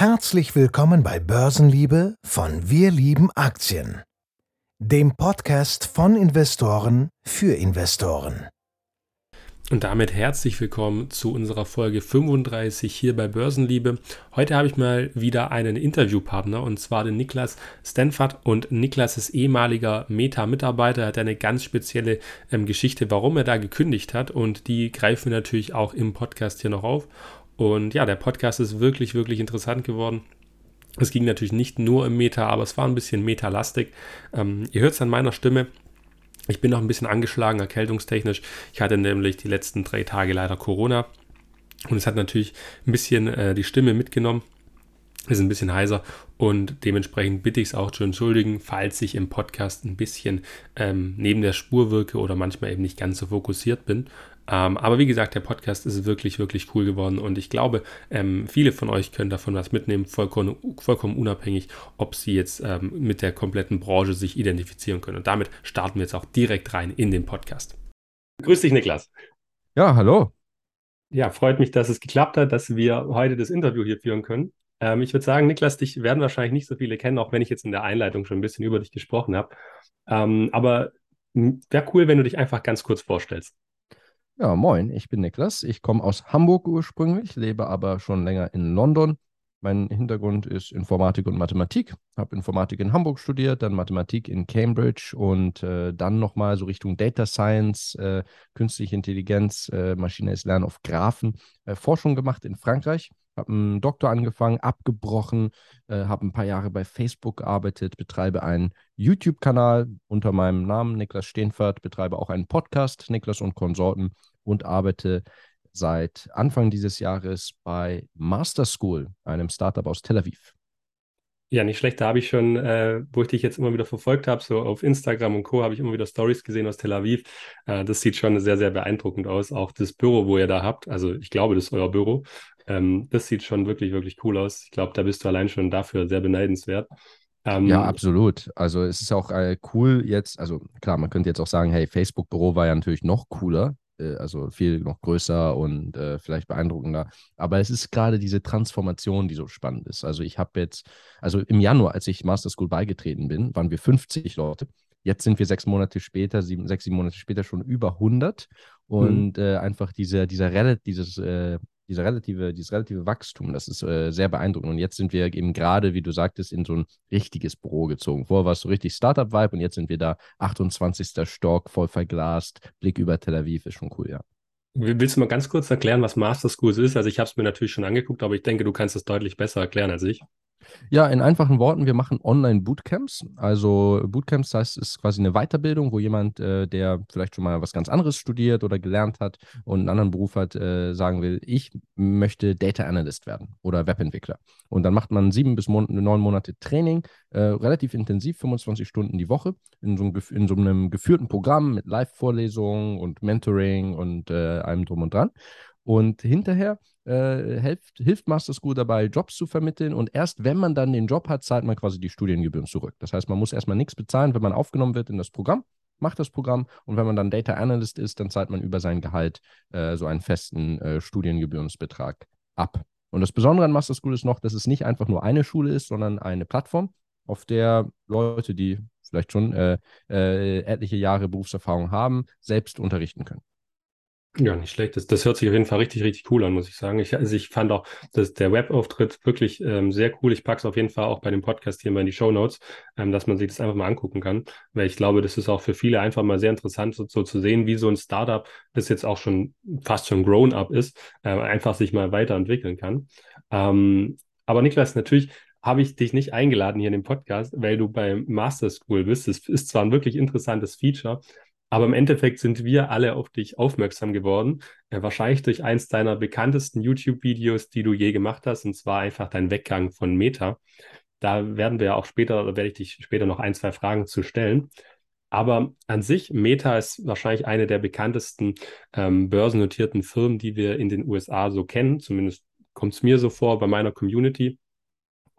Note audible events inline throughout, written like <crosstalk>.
Herzlich willkommen bei Börsenliebe von Wir lieben Aktien, dem Podcast von Investoren für Investoren. Und damit herzlich willkommen zu unserer Folge 35 hier bei Börsenliebe. Heute habe ich mal wieder einen Interviewpartner und zwar den Niklas Stanford. Und Niklas ist ehemaliger Meta-Mitarbeiter, hat eine ganz spezielle ähm, Geschichte, warum er da gekündigt hat und die greifen wir natürlich auch im Podcast hier noch auf. Und ja, der Podcast ist wirklich, wirklich interessant geworden. Es ging natürlich nicht nur im Meta, aber es war ein bisschen metalastig. Ähm, ihr hört es an meiner Stimme. Ich bin noch ein bisschen angeschlagen, erkältungstechnisch. Ich hatte nämlich die letzten drei Tage leider Corona. Und es hat natürlich ein bisschen äh, die Stimme mitgenommen. Ist ein bisschen heiser und dementsprechend bitte ich es auch zu entschuldigen, falls ich im Podcast ein bisschen ähm, neben der Spur wirke oder manchmal eben nicht ganz so fokussiert bin. Ähm, aber wie gesagt, der Podcast ist wirklich, wirklich cool geworden und ich glaube, ähm, viele von euch können davon was mitnehmen, vollkommen, vollkommen unabhängig, ob sie jetzt ähm, mit der kompletten Branche sich identifizieren können. Und damit starten wir jetzt auch direkt rein in den Podcast. Grüß dich, Niklas. Ja, hallo. Ja, freut mich, dass es geklappt hat, dass wir heute das Interview hier führen können. Ähm, ich würde sagen, Niklas, dich werden wahrscheinlich nicht so viele kennen, auch wenn ich jetzt in der Einleitung schon ein bisschen über dich gesprochen habe. Ähm, aber wäre cool, wenn du dich einfach ganz kurz vorstellst. Ja, moin, ich bin Niklas. Ich komme aus Hamburg ursprünglich, lebe aber schon länger in London. Mein Hintergrund ist Informatik und Mathematik. Habe Informatik in Hamburg studiert, dann Mathematik in Cambridge und äh, dann nochmal so Richtung Data Science, äh, künstliche Intelligenz, äh, maschinelles Lernen auf Graphen, äh, Forschung gemacht in Frankreich habe einen Doktor angefangen, abgebrochen, äh, habe ein paar Jahre bei Facebook gearbeitet, betreibe einen YouTube-Kanal unter meinem Namen Niklas Steenfert, betreibe auch einen Podcast Niklas und Konsorten und arbeite seit Anfang dieses Jahres bei Master School, einem Startup aus Tel Aviv. Ja, nicht schlecht. Da habe ich schon, äh, wo ich dich jetzt immer wieder verfolgt habe, so auf Instagram und Co., habe ich immer wieder Stories gesehen aus Tel Aviv. Äh, das sieht schon sehr, sehr beeindruckend aus. Auch das Büro, wo ihr da habt. Also ich glaube, das ist euer Büro. Ähm, das sieht schon wirklich, wirklich cool aus. Ich glaube, da bist du allein schon dafür sehr beneidenswert. Ähm, ja, absolut. Also es ist auch äh, cool jetzt, also klar, man könnte jetzt auch sagen, hey, Facebook-Büro war ja natürlich noch cooler, also viel noch größer und äh, vielleicht beeindruckender. Aber es ist gerade diese Transformation, die so spannend ist. Also ich habe jetzt, also im Januar, als ich Master School beigetreten bin, waren wir 50 Leute. Jetzt sind wir sechs Monate später, sieben, sechs, sieben Monate später schon über 100. Und mhm. äh, einfach diese, dieser, dieses, äh, dieser relative, dieses relative Wachstum, das ist äh, sehr beeindruckend. Und jetzt sind wir eben gerade, wie du sagtest, in so ein richtiges Büro gezogen. Vorher war es so richtig Startup-Vibe und jetzt sind wir da 28. Stock, voll verglast, Blick über Tel Aviv, ist schon cool, ja. Willst du mal ganz kurz erklären, was Master Schools ist? Also ich habe es mir natürlich schon angeguckt, aber ich denke, du kannst es deutlich besser erklären als ich. Ja, in einfachen Worten, wir machen Online-Bootcamps. Also Bootcamps heißt, es ist quasi eine Weiterbildung, wo jemand, äh, der vielleicht schon mal was ganz anderes studiert oder gelernt hat und einen anderen Beruf hat, äh, sagen will, ich möchte Data Analyst werden oder Webentwickler. Und dann macht man sieben bis mon neun Monate Training, äh, relativ intensiv, 25 Stunden die Woche, in so, einem, in so einem geführten Programm mit Live-Vorlesungen und Mentoring und äh, allem drum und dran. Und hinterher äh, hilft, hilft Master School dabei, Jobs zu vermitteln. Und erst wenn man dann den Job hat, zahlt man quasi die Studiengebühren zurück. Das heißt, man muss erstmal nichts bezahlen, wenn man aufgenommen wird in das Programm, macht das Programm. Und wenn man dann Data Analyst ist, dann zahlt man über sein Gehalt äh, so einen festen äh, Studiengebührensbetrag ab. Und das Besondere an Master School ist noch, dass es nicht einfach nur eine Schule ist, sondern eine Plattform, auf der Leute, die vielleicht schon äh, äh, etliche Jahre Berufserfahrung haben, selbst unterrichten können. Ja, nicht schlecht. Das, das hört sich auf jeden Fall richtig, richtig cool an, muss ich sagen. Ich, also ich fand auch dass der Webauftritt wirklich ähm, sehr cool. Ich packe es auf jeden Fall auch bei dem Podcast hier mal in die Show Notes, ähm, dass man sich das einfach mal angucken kann. Weil ich glaube, das ist auch für viele einfach mal sehr interessant, so, so zu sehen, wie so ein Startup, das jetzt auch schon fast schon grown-up ist, äh, einfach sich mal weiterentwickeln kann. Ähm, aber Niklas, natürlich habe ich dich nicht eingeladen hier in den Podcast, weil du beim Master School bist. Das ist zwar ein wirklich interessantes Feature, aber im Endeffekt sind wir alle auf dich aufmerksam geworden, äh, wahrscheinlich durch eins deiner bekanntesten YouTube-Videos, die du je gemacht hast, und zwar einfach dein Weggang von Meta. Da werden wir auch später, oder werde ich dich später noch ein, zwei Fragen zu stellen. Aber an sich, Meta ist wahrscheinlich eine der bekanntesten ähm, börsennotierten Firmen, die wir in den USA so kennen. Zumindest kommt es mir so vor bei meiner Community.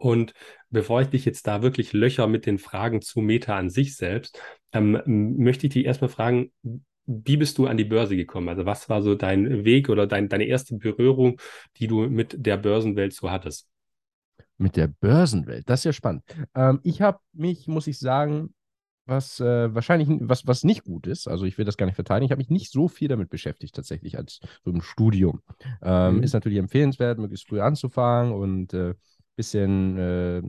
Und bevor ich dich jetzt da wirklich löcher mit den Fragen zu Meta an sich selbst, ähm, möchte ich dich erstmal fragen, wie bist du an die Börse gekommen? Also was war so dein Weg oder dein, deine erste Berührung, die du mit der Börsenwelt so hattest? Mit der Börsenwelt, das ist ja spannend. Ähm, ich habe mich, muss ich sagen, was äh, wahrscheinlich was, was nicht gut ist, also ich will das gar nicht verteidigen, ich habe mich nicht so viel damit beschäftigt tatsächlich als so im Studium. Ähm, mhm. Ist natürlich empfehlenswert, möglichst früh anzufangen und äh, bisschen, äh,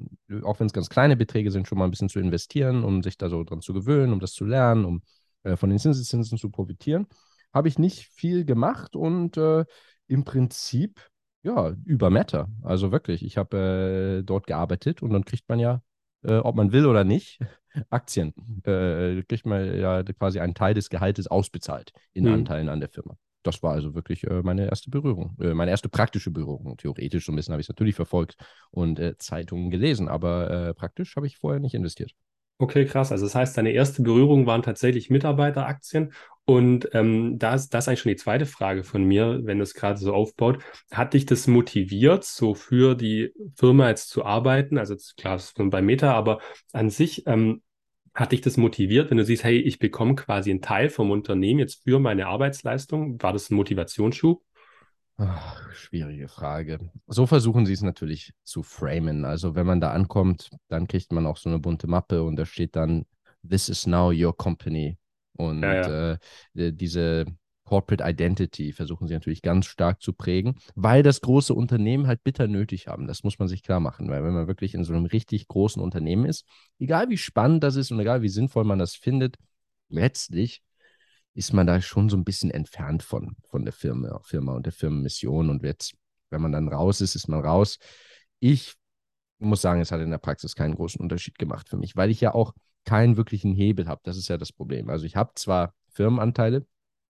auch wenn es ganz kleine Beträge sind, schon mal ein bisschen zu investieren, um sich da so dran zu gewöhnen, um das zu lernen, um äh, von den Zinseszinsen zu profitieren. Habe ich nicht viel gemacht und äh, im Prinzip ja, über Meta. Also wirklich, ich habe äh, dort gearbeitet und dann kriegt man ja, äh, ob man will oder nicht, <laughs> Aktien. Äh, kriegt man ja quasi einen Teil des Gehaltes ausbezahlt in mhm. Anteilen an der Firma. Das war also wirklich äh, meine erste Berührung, äh, meine erste praktische Berührung. Theoretisch so ein bisschen habe ich es natürlich verfolgt und äh, Zeitungen gelesen, aber äh, praktisch habe ich vorher nicht investiert. Okay, krass. Also das heißt, deine erste Berührung waren tatsächlich Mitarbeiteraktien. Und ähm, das, das ist eigentlich schon die zweite Frage von mir, wenn das gerade so aufbaut. Hat dich das motiviert, so für die Firma jetzt zu arbeiten? Also klar, das ist bei Meta, aber an sich ähm, hat dich das motiviert, wenn du siehst, hey, ich bekomme quasi einen Teil vom Unternehmen jetzt für meine Arbeitsleistung? War das ein Motivationsschub? Ach, schwierige Frage. So versuchen sie es natürlich zu framen. Also wenn man da ankommt, dann kriegt man auch so eine bunte Mappe und da steht dann, This is now your company. Und ja, ja. Äh, diese Corporate Identity versuchen sie natürlich ganz stark zu prägen, weil das große Unternehmen halt bitter nötig haben. Das muss man sich klar machen, weil wenn man wirklich in so einem richtig großen Unternehmen ist, egal wie spannend das ist und egal wie sinnvoll man das findet, letztlich ist man da schon so ein bisschen entfernt von, von der Firma, Firma und der Firmenmission. Und jetzt, wenn man dann raus ist, ist man raus. Ich muss sagen, es hat in der Praxis keinen großen Unterschied gemacht für mich, weil ich ja auch keinen wirklichen Hebel habe. Das ist ja das Problem. Also ich habe zwar Firmenanteile,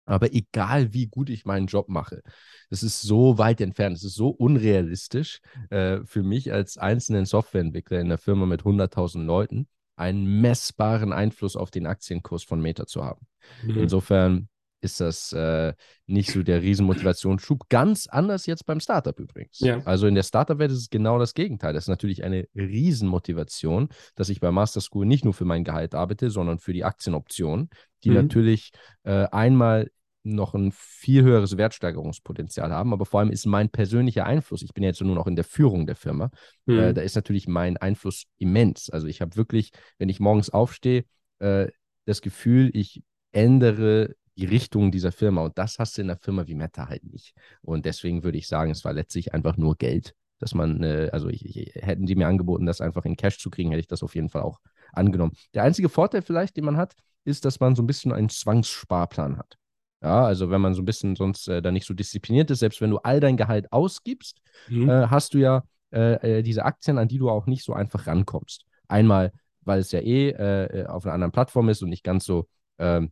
aber egal wie gut ich meinen Job mache, das ist so weit entfernt, es ist so unrealistisch äh, für mich als einzelnen Softwareentwickler in einer Firma mit 100.000 Leuten, einen messbaren Einfluss auf den Aktienkurs von Meta zu haben. Mhm. Insofern ist das äh, nicht so der Riesenmotivationsschub. Ganz anders jetzt beim Startup übrigens. Ja. Also in der Startup-Welt ist es genau das Gegenteil. Das ist natürlich eine Riesenmotivation, dass ich bei Master School nicht nur für mein Gehalt arbeite, sondern für die Aktienoptionen, die mhm. natürlich äh, einmal noch ein viel höheres Wertsteigerungspotenzial haben. Aber vor allem ist mein persönlicher Einfluss, ich bin jetzt nur noch in der Führung der Firma, äh, mhm. äh, da ist natürlich mein Einfluss immens. Also ich habe wirklich, wenn ich morgens aufstehe, äh, das Gefühl, ich ändere die Richtung dieser Firma. Und das hast du in einer Firma wie Meta halt nicht. Und deswegen würde ich sagen, es war letztlich einfach nur Geld, dass man, äh, also ich, ich, hätten die mir angeboten, das einfach in Cash zu kriegen, hätte ich das auf jeden Fall auch angenommen. Der einzige Vorteil vielleicht, den man hat, ist, dass man so ein bisschen einen Zwangssparplan hat. Ja, also wenn man so ein bisschen sonst äh, da nicht so diszipliniert ist, selbst wenn du all dein Gehalt ausgibst, mhm. äh, hast du ja äh, äh diese Aktien, an die du auch nicht so einfach rankommst. Einmal, weil es ja eh äh, äh, auf einer anderen Plattform ist und nicht ganz so, ähm,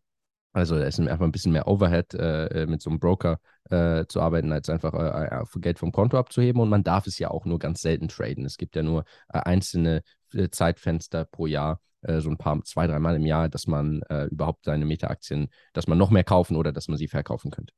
also es ist einfach ein bisschen mehr Overhead mit so einem Broker zu arbeiten, als einfach Geld vom Konto abzuheben. Und man darf es ja auch nur ganz selten traden. Es gibt ja nur einzelne Zeitfenster pro Jahr, äh, so ein paar, zwei, dreimal im Jahr, dass man äh, überhaupt seine Meta-Aktien, dass man noch mehr kaufen oder dass man sie verkaufen könnte.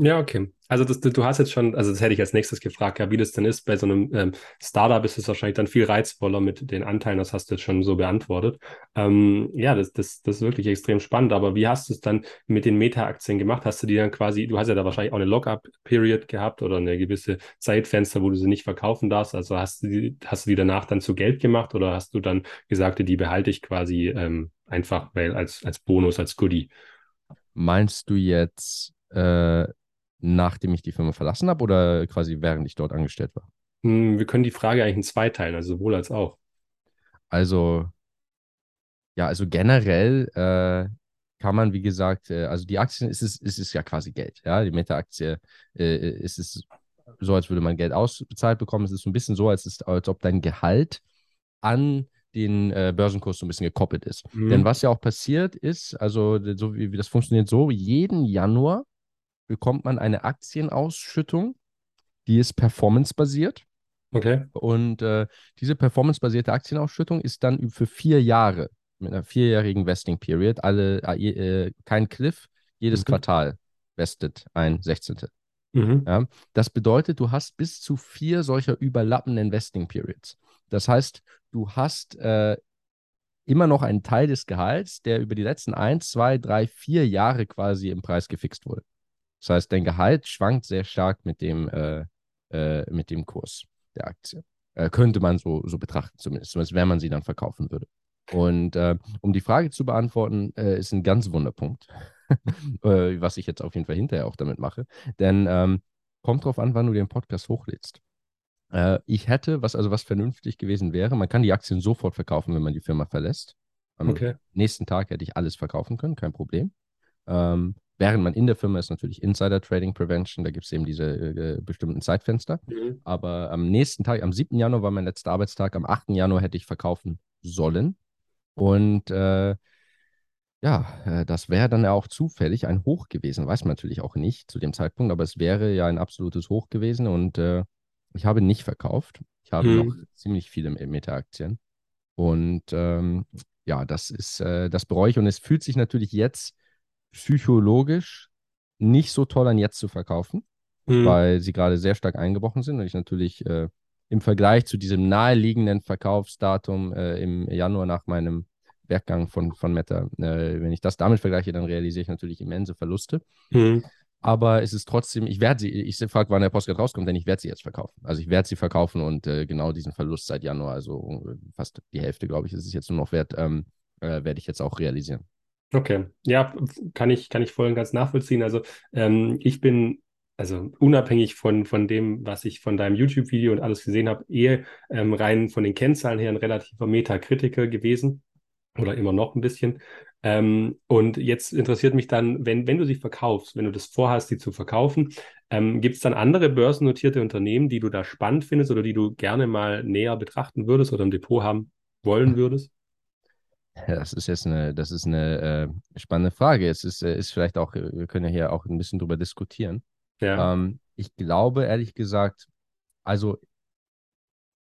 Ja, okay. Also das, du hast jetzt schon, also das hätte ich als nächstes gefragt, ja, wie das denn ist. Bei so einem ähm, Startup ist es wahrscheinlich dann viel reizvoller mit den Anteilen, das hast du jetzt schon so beantwortet. Ähm, ja, das, das, das ist wirklich extrem spannend, aber wie hast du es dann mit den Meta-Aktien gemacht? Hast du die dann quasi, du hast ja da wahrscheinlich auch eine Lock-up-Period gehabt oder eine gewisse Zeitfenster, wo du sie nicht verkaufen darfst. Also hast du die, hast du die danach dann zu Geld gemacht oder hast du dann gesagt, die behalte ich quasi ähm, einfach weil als, als Bonus, als Goodie? Meinst du jetzt äh, nachdem ich die Firma verlassen habe oder quasi während ich dort angestellt war? Hm, wir können die Frage eigentlich in zwei teilen, also sowohl als auch. Also, ja, also generell äh, kann man, wie gesagt, äh, also die Aktien ist es, ist es ja quasi Geld. Ja, die Meta-Aktie äh, ist es so, als würde man Geld ausbezahlt bekommen. Es ist so ein bisschen so, als, ist, als ob dein Gehalt an den äh, Börsenkurs so ein bisschen gekoppelt ist. Mhm. Denn was ja auch passiert ist, also so wie, wie das funktioniert so, jeden Januar bekommt man eine Aktienausschüttung, die ist performancebasiert. Okay. Und äh, diese performancebasierte Aktienausschüttung ist dann für vier Jahre mit einer vierjährigen Vesting Period, alle, äh, äh kein Cliff, jedes mhm. Quartal vestet ein Sechzehntel. Mhm. Ja, das bedeutet, du hast bis zu vier solcher überlappenden Vesting Periods. Das heißt, du hast äh, immer noch einen Teil des Gehalts, der über die letzten eins, zwei, drei, vier Jahre quasi im Preis gefixt wurde. Das heißt, dein Gehalt schwankt sehr stark mit dem, äh, äh, mit dem Kurs der Aktie. Äh, könnte man so, so betrachten, zumindest, zumindest wenn man sie dann verkaufen würde. Und äh, um die Frage zu beantworten, äh, ist ein ganz Wunderpunkt, <laughs> äh, was ich jetzt auf jeden Fall hinterher auch damit mache. Denn ähm, kommt drauf an, wann du den Podcast hochlädst. Ich hätte, was also was vernünftig gewesen wäre, man kann die Aktien sofort verkaufen, wenn man die Firma verlässt. Am Okay. nächsten Tag hätte ich alles verkaufen können, kein Problem. Ähm, während man in der Firma ist, natürlich Insider Trading Prevention, da gibt es eben diese äh, bestimmten Zeitfenster. Mhm. Aber am nächsten Tag, am 7. Januar war mein letzter Arbeitstag, am 8. Januar hätte ich verkaufen sollen. Und äh, ja, äh, das wäre dann ja auch zufällig ein Hoch gewesen. Weiß man natürlich auch nicht zu dem Zeitpunkt, aber es wäre ja ein absolutes Hoch gewesen und äh, ich habe nicht verkauft. Ich habe Hm. noch ziemlich viele Meta-Aktien. Und ähm, ja, das ist, äh, das bereue ich und es fühlt sich natürlich jetzt psychologisch nicht so toll an, jetzt zu verkaufen Mhm. weil sie gerade sehr stark eingebrochen sind und ich natürlich äh, im Vergleich zu diesem naheliegenden Verkaufsdatum äh, im Januar nach meinem Werkgang von, von Meta, äh, wenn ich das damit vergleiche, dann realisiere ich natürlich immense Verluste. Mhm. Aber es ist trotzdem, ich werde sie, ich frage, wann der Postcard rauskommt, denn ich werde sie jetzt verkaufen. Also ich werde sie verkaufen und äh, genau diesen Verlust seit Januar, also äh, fast die Hälfte, glaube ich, ist es jetzt nur noch wert, ähm, äh, werde ich jetzt auch realisieren. Okay, ja, kann ich, kann ich voll und ganz nachvollziehen. Also ähm, ich bin, also unabhängig von, von dem, was ich von deinem YouTube-Video und alles gesehen habe, eher ähm, rein von den Kennzahlen her ein relativer Metakritiker gewesen oder immer noch ein bisschen. Ähm, und jetzt interessiert mich dann, wenn, wenn du sie verkaufst, wenn du das vorhast, sie zu verkaufen, ähm, gibt es dann andere börsennotierte Unternehmen, die du da spannend findest oder die du gerne mal näher betrachten würdest oder im Depot haben wollen würdest? Das ist jetzt eine, das ist eine äh, spannende Frage. Es ist, äh, ist vielleicht auch, wir können ja hier auch ein bisschen drüber diskutieren. Ja. Ähm, ich glaube, ehrlich gesagt, also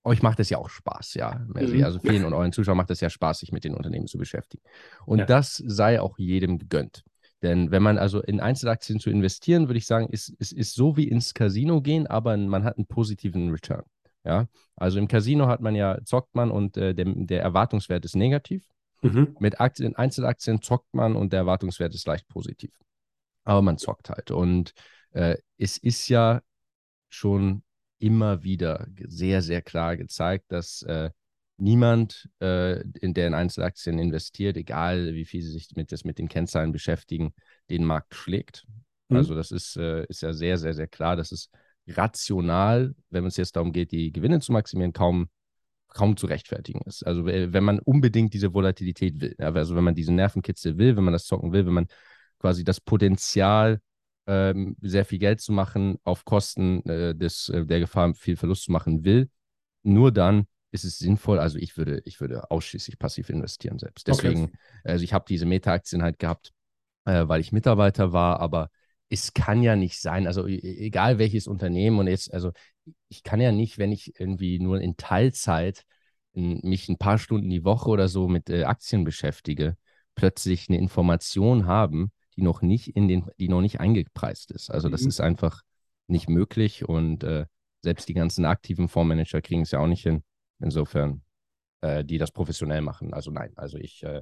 euch macht es ja auch Spaß, ja. Also, Mhm. also vielen und euren Zuschauern macht es ja Spaß, sich mit den Unternehmen zu beschäftigen. Und Ja. das sei auch jedem gegönnt. Denn wenn man also in Einzelaktien zu investieren, würde ich sagen, ist, ist, ist so wie ins Casino gehen, aber man hat einen positiven Return. Ja, also im Casino hat man ja, zockt man und äh, der, der Erwartungswert ist negativ. Mhm. Mit Aktien, Einzelaktien zockt man und der Erwartungswert ist leicht positiv. Aber man zockt halt. Und äh, es ist ja schon immer wieder sehr, sehr klar gezeigt, dass äh, niemand, äh, in der in Einzelaktien investiert, egal wie viel sie sich mit, das, mit den Kennzahlen beschäftigen, den Markt schlägt. Mhm. Also das ist, äh, ist ja sehr, sehr, sehr klar. Das ist rational, wenn es jetzt darum geht, die Gewinne zu maximieren, kaum kaum zu rechtfertigen ist. Also wenn man unbedingt diese Volatilität will, also wenn man diese Nervenkitzel will, wenn man das zocken will, wenn man quasi das Potenzial, ähm, sehr viel Geld zu machen, auf Kosten äh, des, äh, der Gefahr, viel Verlust zu machen will, nur dann ist es sinnvoll. Also ich würde, ich würde ausschließlich passiv investieren selbst. Okay. Deswegen, also ich habe diese Meta-Aktien halt gehabt, äh, weil ich Mitarbeiter war, aber es kann ja nicht sein, also e- egal welches Unternehmen und jetzt, also ich kann ja nicht, wenn ich irgendwie nur in Teilzeit in, mich ein paar Stunden die Woche oder so mit äh, Aktien beschäftige, plötzlich eine Information haben, die noch nicht in den, die noch nicht eingepreist ist. Also das Mhm. ist einfach nicht möglich und äh, selbst die ganzen aktiven Fondsmanager kriegen es ja auch nicht hin. Insofern, äh, die das professionell machen. Also nein, also ich, äh,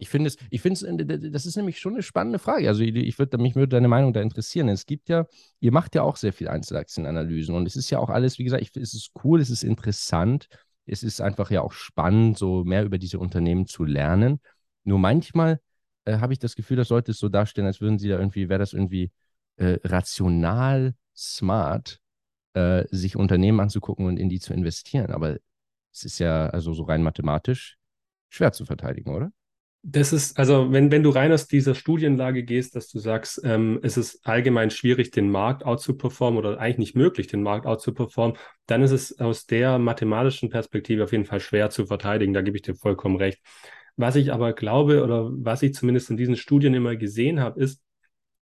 ich finde es, ich finde es, das ist nämlich schon eine spannende Frage. Also ich, ich würde, mich würde deine Meinung da interessieren. Es gibt ja, ihr macht ja auch sehr viel Einzelaktienanalysen und es ist ja auch alles, wie gesagt, ich, es ist cool, es ist interessant, es ist einfach ja auch spannend, so mehr über diese Unternehmen zu lernen. Nur manchmal äh, habe ich das Gefühl, das sollte es so darstellen, als würden sie da irgendwie, wäre das irgendwie äh, rational smart, äh, sich Unternehmen anzugucken und in die zu investieren. Aber es ist ja also so rein mathematisch schwer zu verteidigen, oder? Das ist, also wenn, wenn du rein aus dieser Studienlage gehst, dass du sagst, ähm, es ist allgemein schwierig, den Markt outzuperformen oder eigentlich nicht möglich, den Markt outzuperformen, dann ist es aus der mathematischen Perspektive auf jeden Fall schwer zu verteidigen. Da gebe ich dir vollkommen recht. Was ich aber glaube oder was ich zumindest in diesen Studien immer gesehen habe, ist,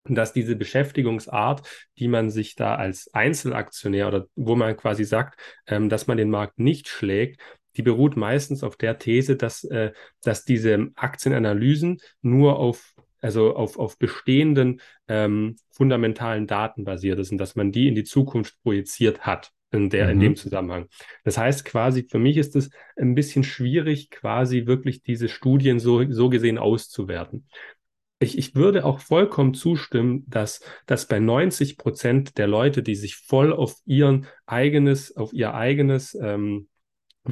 dass diese Beschäftigungsart, die man sich da als Einzelaktionär oder wo man quasi sagt, ähm, dass man den Markt nicht schlägt, die beruht meistens auf der These, dass, äh, dass diese Aktienanalysen nur auf, also auf, auf bestehenden ähm, fundamentalen Daten basiert ist und dass man die in die Zukunft projiziert hat. In, der, in Mhm. dem Zusammenhang. Das heißt quasi, für mich ist es ein bisschen schwierig, quasi wirklich diese Studien so, so gesehen auszuwerten. ich, ich würde auch vollkommen zustimmen, dass, dass bei 90 Prozent der Leute, die sich voll auf ihren eigenes, auf ihr eigenes ähm,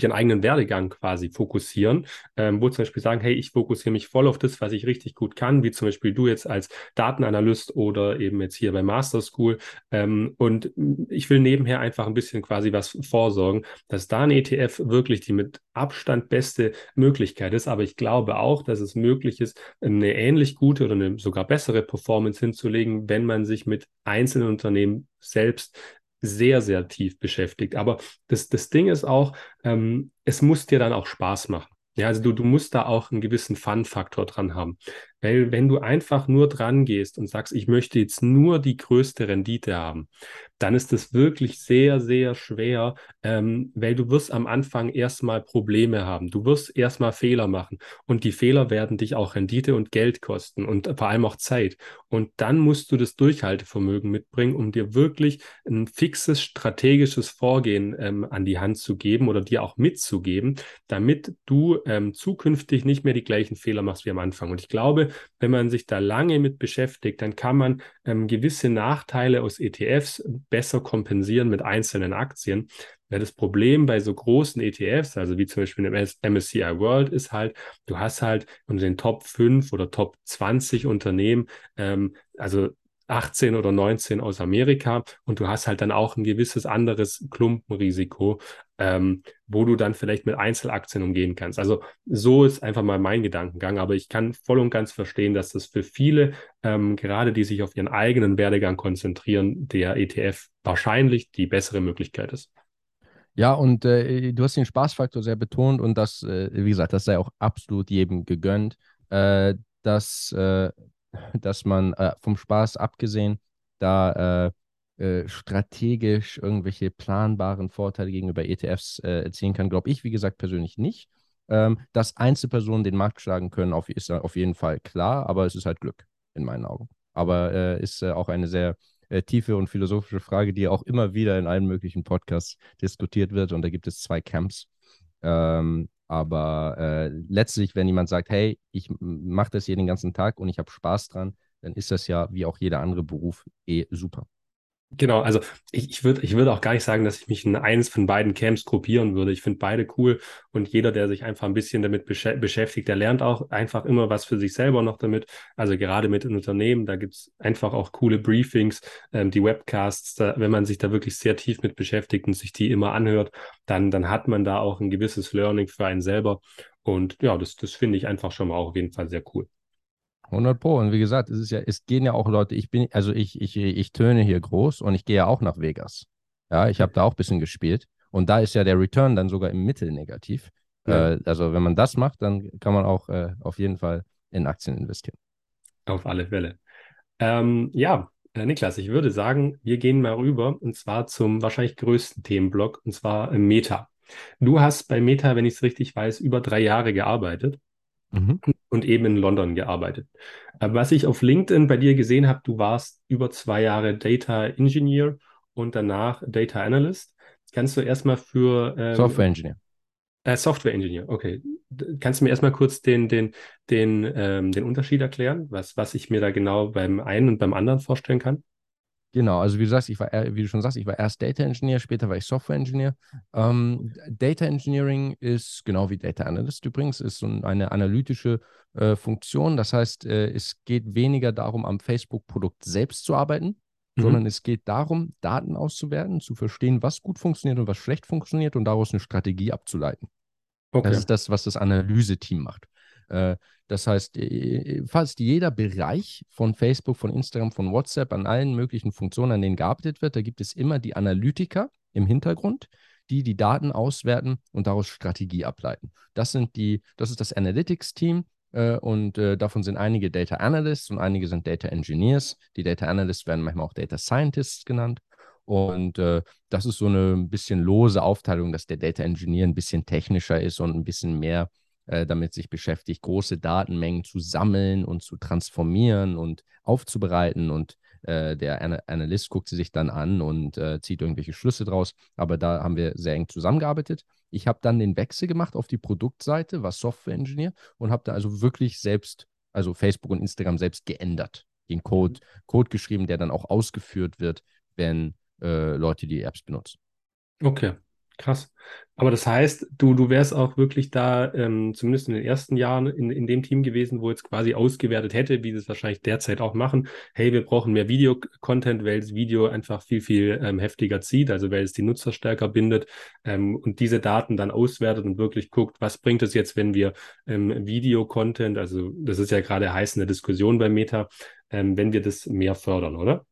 ihren eigenen Werdegang quasi fokussieren, ähm, wo zum Beispiel sagen, hey, ich fokussiere mich voll auf das, was ich richtig gut kann, wie zum Beispiel du jetzt als Datenanalyst oder eben jetzt hier bei Master School. Ähm, und ich will nebenher einfach ein bisschen quasi was vorsorgen, dass da ein ETF wirklich die mit Abstand beste Möglichkeit ist. Aber ich glaube auch, dass es möglich ist, eine ähnlich gute oder eine sogar bessere Performance hinzulegen, wenn man sich mit einzelnen Unternehmen selbst sehr, sehr tief beschäftigt. Aber das, das Ding ist auch, ähm, es muss dir dann auch Spaß machen. Ja, also du, du musst da auch einen gewissen Fun-Faktor dran haben. Weil wenn du einfach nur dran gehst und sagst, ich möchte jetzt nur die größte Rendite haben, dann ist das wirklich sehr, sehr schwer, ähm, weil du wirst am Anfang erstmal Probleme haben. Du wirst erstmal Fehler machen und die Fehler werden dich auch Rendite und Geld kosten und vor allem auch Zeit. Und dann musst du das Durchhaltevermögen mitbringen, um dir wirklich ein fixes strategisches Vorgehen ähm, an die Hand zu geben oder dir auch mitzugeben, damit du ähm, zukünftig nicht mehr die gleichen Fehler machst wie am Anfang. Und ich glaube, wenn man sich da lange mit beschäftigt, dann kann man ähm, gewisse Nachteile aus ETFs besser kompensieren mit einzelnen Aktien. Ja, das Problem bei so großen ETFs, also wie zum Beispiel im MSCI World, ist halt, du hast halt unter den Top 5 oder Top 20 Unternehmen, ähm, also 18 oder 19 aus Amerika und du hast halt dann auch ein gewisses anderes Klumpenrisiko, ähm, wo du dann vielleicht mit Einzelaktien umgehen kannst. Also so ist einfach mal mein Gedankengang, aber ich kann voll und ganz verstehen, dass das für viele, ähm, gerade die sich auf ihren eigenen Werdegang konzentrieren, der ETF wahrscheinlich die bessere Möglichkeit ist. Ja, und äh, du hast den Spaßfaktor sehr betont und das, äh, wie gesagt, das sei auch absolut jedem gegönnt, äh, dass äh, dass man äh, vom Spaß abgesehen da äh, äh, strategisch irgendwelche planbaren Vorteile gegenüber ETFs äh, erzielen kann, glaube ich, wie gesagt, persönlich nicht. Ähm, dass Einzelpersonen den Markt schlagen können, auf, ist auf jeden Fall klar, aber es ist halt Glück in meinen Augen. Aber äh, ist auch eine sehr tiefe und philosophische Frage, die auch immer wieder in allen möglichen Podcasts diskutiert wird. Und da gibt es zwei Camps. Ähm, aber äh, letztlich, wenn jemand sagt, hey, ich mache das hier den ganzen Tag und ich habe Spaß dran, dann ist das ja wie auch jeder andere Beruf eh super. Genau, also ich, ich würde ich würd auch gar nicht sagen, dass ich mich in eines von beiden Camps gruppieren würde. Ich finde beide cool und jeder, der sich einfach ein bisschen damit besch beschäftigt, der lernt auch einfach immer was für sich selber noch damit. Also gerade mit den Unternehmen, da gibt es einfach auch coole Briefings, ähm, die Webcasts, da, wenn man sich da wirklich sehr tief mit beschäftigt und sich die immer anhört, dann, dann hat man da auch ein gewisses Learning für einen selber. Und ja, das, das finde ich einfach schon mal auf jeden Fall sehr cool. 100 Pro. Und wie gesagt, es ist ja, es gehen ja auch Leute, ich bin, also ich, ich, ich töne hier groß und ich gehe ja auch nach Vegas. Ja, ich habe da auch ein bisschen gespielt. Und da ist ja der Return dann sogar im Mittel negativ. Ja. Äh, also wenn man das macht, dann kann man auch äh, auf jeden Fall in Aktien investieren. Auf alle Fälle. Ähm, ja, äh, Niklas, ich würde sagen, wir gehen mal rüber und zwar zum wahrscheinlich größten Themenblock und zwar Meta. Du hast bei Meta, wenn ich es richtig weiß, über drei Jahre gearbeitet mhm. und eben in London gearbeitet. Was ich auf LinkedIn bei dir gesehen habe, du warst über zwei Jahre Data Engineer und danach Data Analyst. Kannst du erstmal für ähm, Software Engineer. Äh, Software Engineer, okay. Kannst du mir erstmal kurz den, den, den, ähm, den Unterschied erklären, was, was ich mir da genau beim einen und beim anderen vorstellen kann? Genau, also wie du sagst, ich war, wie du schon sagst, ich war erst Data Engineer, später war ich Software Engineer. Ähm, Data Engineering ist genau wie Data Analyst übrigens, ist so eine analytische äh, Funktion. Das heißt, äh, es geht weniger darum, am Facebook-Produkt selbst zu arbeiten, mhm. sondern es geht darum, Daten auszuwerten, zu verstehen, was gut funktioniert und was schlecht funktioniert und daraus eine Strategie abzuleiten. Okay. Das ist das, was das Analyse-Team macht. Äh, das heißt, fast jeder Bereich von Facebook, von Instagram, von WhatsApp, an allen möglichen Funktionen, an denen gearbeitet wird, da gibt es immer die Analytiker im Hintergrund, die die Daten auswerten und daraus Strategie ableiten. Das sind die, das ist das Analytics-Team. Äh, und äh, davon sind einige Data Analysts und einige sind Data Engineers. Die Data Analysts werden manchmal auch Data Scientists genannt. Und äh, das ist so eine ein bisschen lose Aufteilung, dass der Data Engineer ein bisschen technischer ist und ein bisschen mehr äh, damit sich beschäftigt, große Datenmengen zu sammeln und zu transformieren und aufzubereiten. Und äh, der Ana Analyst guckt sie sich dann an und äh, zieht irgendwelche Schlüsse draus. Aber da haben wir sehr eng zusammengearbeitet. Ich habe dann den Wechsel gemacht auf die Produktseite, war Software Engineer und habe da also wirklich selbst also Facebook und Instagram selbst geändert. Den Code, mhm. Code geschrieben, der dann auch ausgeführt wird, wenn äh, Leute die Apps benutzen. Okay. Krass. Aber das heißt, du, du wärst auch wirklich da, ähm, zumindest in den ersten Jahren, in, in dem Team gewesen, wo jetzt quasi ausgewertet hätte, wie sie es wahrscheinlich derzeit auch machen. Hey, wir brauchen mehr Video-Content, weil das Video einfach viel, viel ähm, heftiger zieht, also weil es die Nutzer stärker bindet ähm, und diese Daten dann auswertet und wirklich guckt, was bringt es jetzt, wenn wir ähm, Video-Content, also das ist ja gerade heiß in der Diskussion bei Meta, ähm, wenn wir das mehr fördern, oder?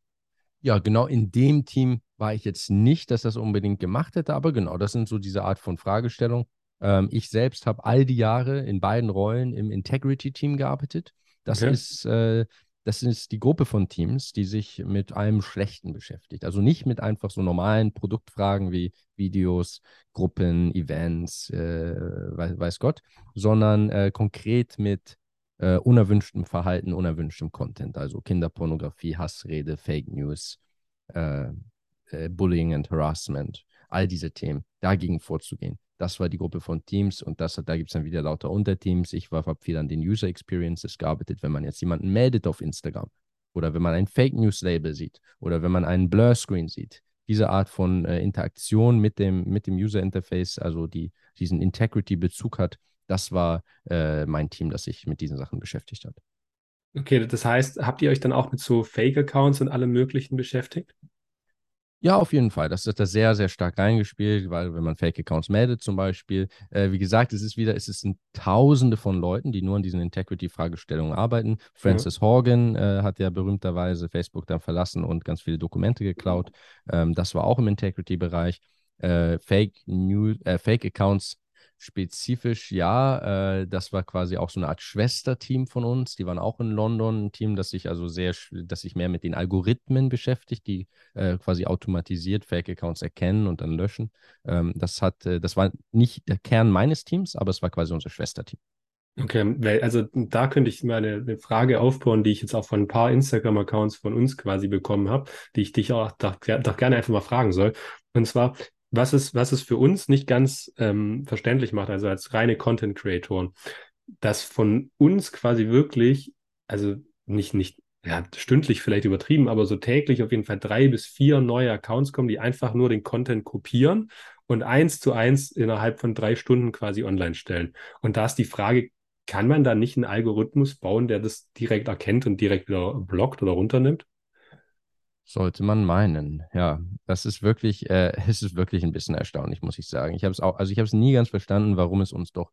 Ja, genau in dem Team war ich jetzt nicht, dass das unbedingt gemacht hätte, aber genau, das sind so diese Art von Fragestellungen. Ähm, ich selbst habe all die Jahre in beiden Rollen im Integrity-Team gearbeitet. Das okay. ist äh, das ist die Gruppe von Teams, die sich mit allem Schlechten beschäftigt. Also nicht mit einfach so normalen Produktfragen wie Videos, Gruppen, Events, äh, weiß, weiß, Gott, sondern äh, konkret mit äh, unerwünschtem Verhalten, unerwünschtem Content, also Kinderpornografie, Hassrede, Fake News, äh, äh, Bullying and Harassment, all diese Themen, dagegen vorzugehen. Das war die Gruppe von Teams und das, da gibt es dann wieder lauter Unterteams. Ich habe viel an den User Experiences gearbeitet, wenn man jetzt jemanden meldet auf Instagram oder wenn man ein Fake News Label sieht oder wenn man einen Blur Screen sieht. Diese Art von äh, Interaktion mit dem, mit dem User Interface, also die, diesen Integrity-Bezug hat, das war äh, mein Team, das sich mit diesen Sachen beschäftigt hat. Okay, das heißt, habt ihr euch dann auch mit so Fake-Accounts und allem Möglichen beschäftigt? Ja, auf jeden Fall. Das ist da sehr, sehr stark reingespielt, weil wenn man Fake-Accounts meldet zum Beispiel, äh, wie gesagt, es ist wieder, es sind Tausende von Leuten, die nur an diesen Integrity-Fragestellungen arbeiten. Francis ja. Horgan äh, hat ja berühmterweise Facebook dann verlassen und ganz viele Dokumente geklaut. Ähm, das war auch im Integrity-Bereich. Äh, Fake, Spezifisch ja, äh, das war quasi auch so eine Art Schwesterteam von uns. Die waren auch in London, ein Team, das sich also sehr, das sich mehr mit den Algorithmen beschäftigt, die äh, quasi automatisiert Fake-Accounts erkennen und dann löschen. Ähm, das hat, äh, das war nicht der Kern meines Teams, aber es war quasi unser Schwesterteam. Okay, also da könnte ich mal eine, eine, Frage aufbauen, die ich jetzt auch von ein paar Instagram-Accounts von uns quasi bekommen habe, die ich dich auch doch, doch gerne einfach mal fragen soll. Und zwar, was es, was es für uns nicht ganz ähm, verständlich macht, also als reine Content Creatoren, dass von uns quasi wirklich, also nicht, nicht, ja, stündlich vielleicht übertrieben, aber so täglich auf jeden Fall drei bis vier neue Accounts kommen, die einfach nur den Content kopieren und eins zu eins innerhalb von drei Stunden quasi online stellen. Und da ist die Frage, kann man da nicht einen Algorithmus bauen, der das direkt erkennt und direkt wieder blockt oder runternimmt? Sollte man meinen, ja. Das ist wirklich, äh, <laughs> es ist wirklich ein bisschen erstaunlich, muss ich sagen. Ich habe es auch, also ich habe es nie ganz verstanden, warum es uns doch,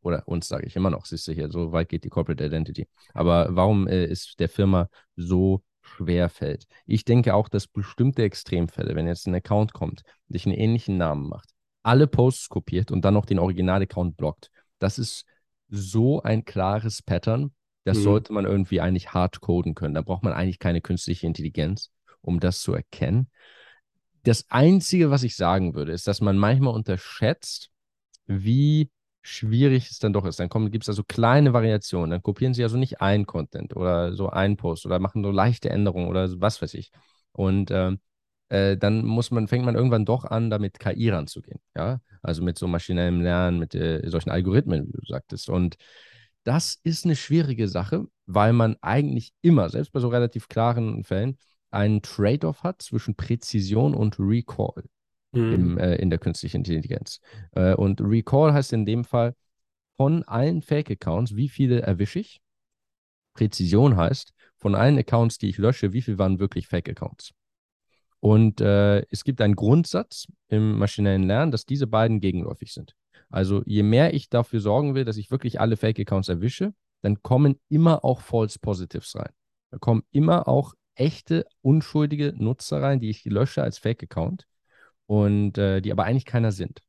oder uns sage ich immer noch, siehst du hier, so weit geht die Corporate Identity. Aber warum äh, es der Firma so schwer fällt. Ich denke auch, dass bestimmte Extremfälle, wenn jetzt ein Account kommt, sich einen ähnlichen Namen macht, alle Posts kopiert und dann noch den Original-Account blockt, das ist so ein klares Pattern, das mhm. sollte man irgendwie eigentlich hart coden können. Da braucht man eigentlich keine künstliche Intelligenz um das zu erkennen. Das Einzige, was ich sagen würde, ist, dass man manchmal unterschätzt, wie schwierig es dann doch ist. Dann gibt es also kleine Variationen. Dann kopieren sie also nicht ein Content oder so ein Post oder machen so leichte Änderungen oder was weiß ich. Und äh, äh, dann muss man, fängt man irgendwann doch an, damit KI ranzugehen. Ja, also mit so maschinellem Lernen, mit äh, solchen Algorithmen, wie du sagtest. Und das ist eine schwierige Sache, weil man eigentlich immer, selbst bei so relativ klaren Fällen, einen Trade-off hat zwischen Präzision und Recall mhm. im, äh, in der künstlichen Intelligenz. Äh, und Recall heißt in dem Fall, von allen Fake-Accounts, wie viele erwische ich? Präzision heißt, von allen Accounts, die ich lösche, wie viele waren wirklich Fake-Accounts? Und äh, es gibt einen Grundsatz im maschinellen Lernen, dass diese beiden gegenläufig sind. Also je mehr ich dafür sorgen will, dass ich wirklich alle Fake-Accounts erwische, dann kommen immer auch False Positives rein. Da kommen immer auch echte, unschuldige Nutzer rein, die ich lösche als Fake-Account und äh, die aber eigentlich keiner sind.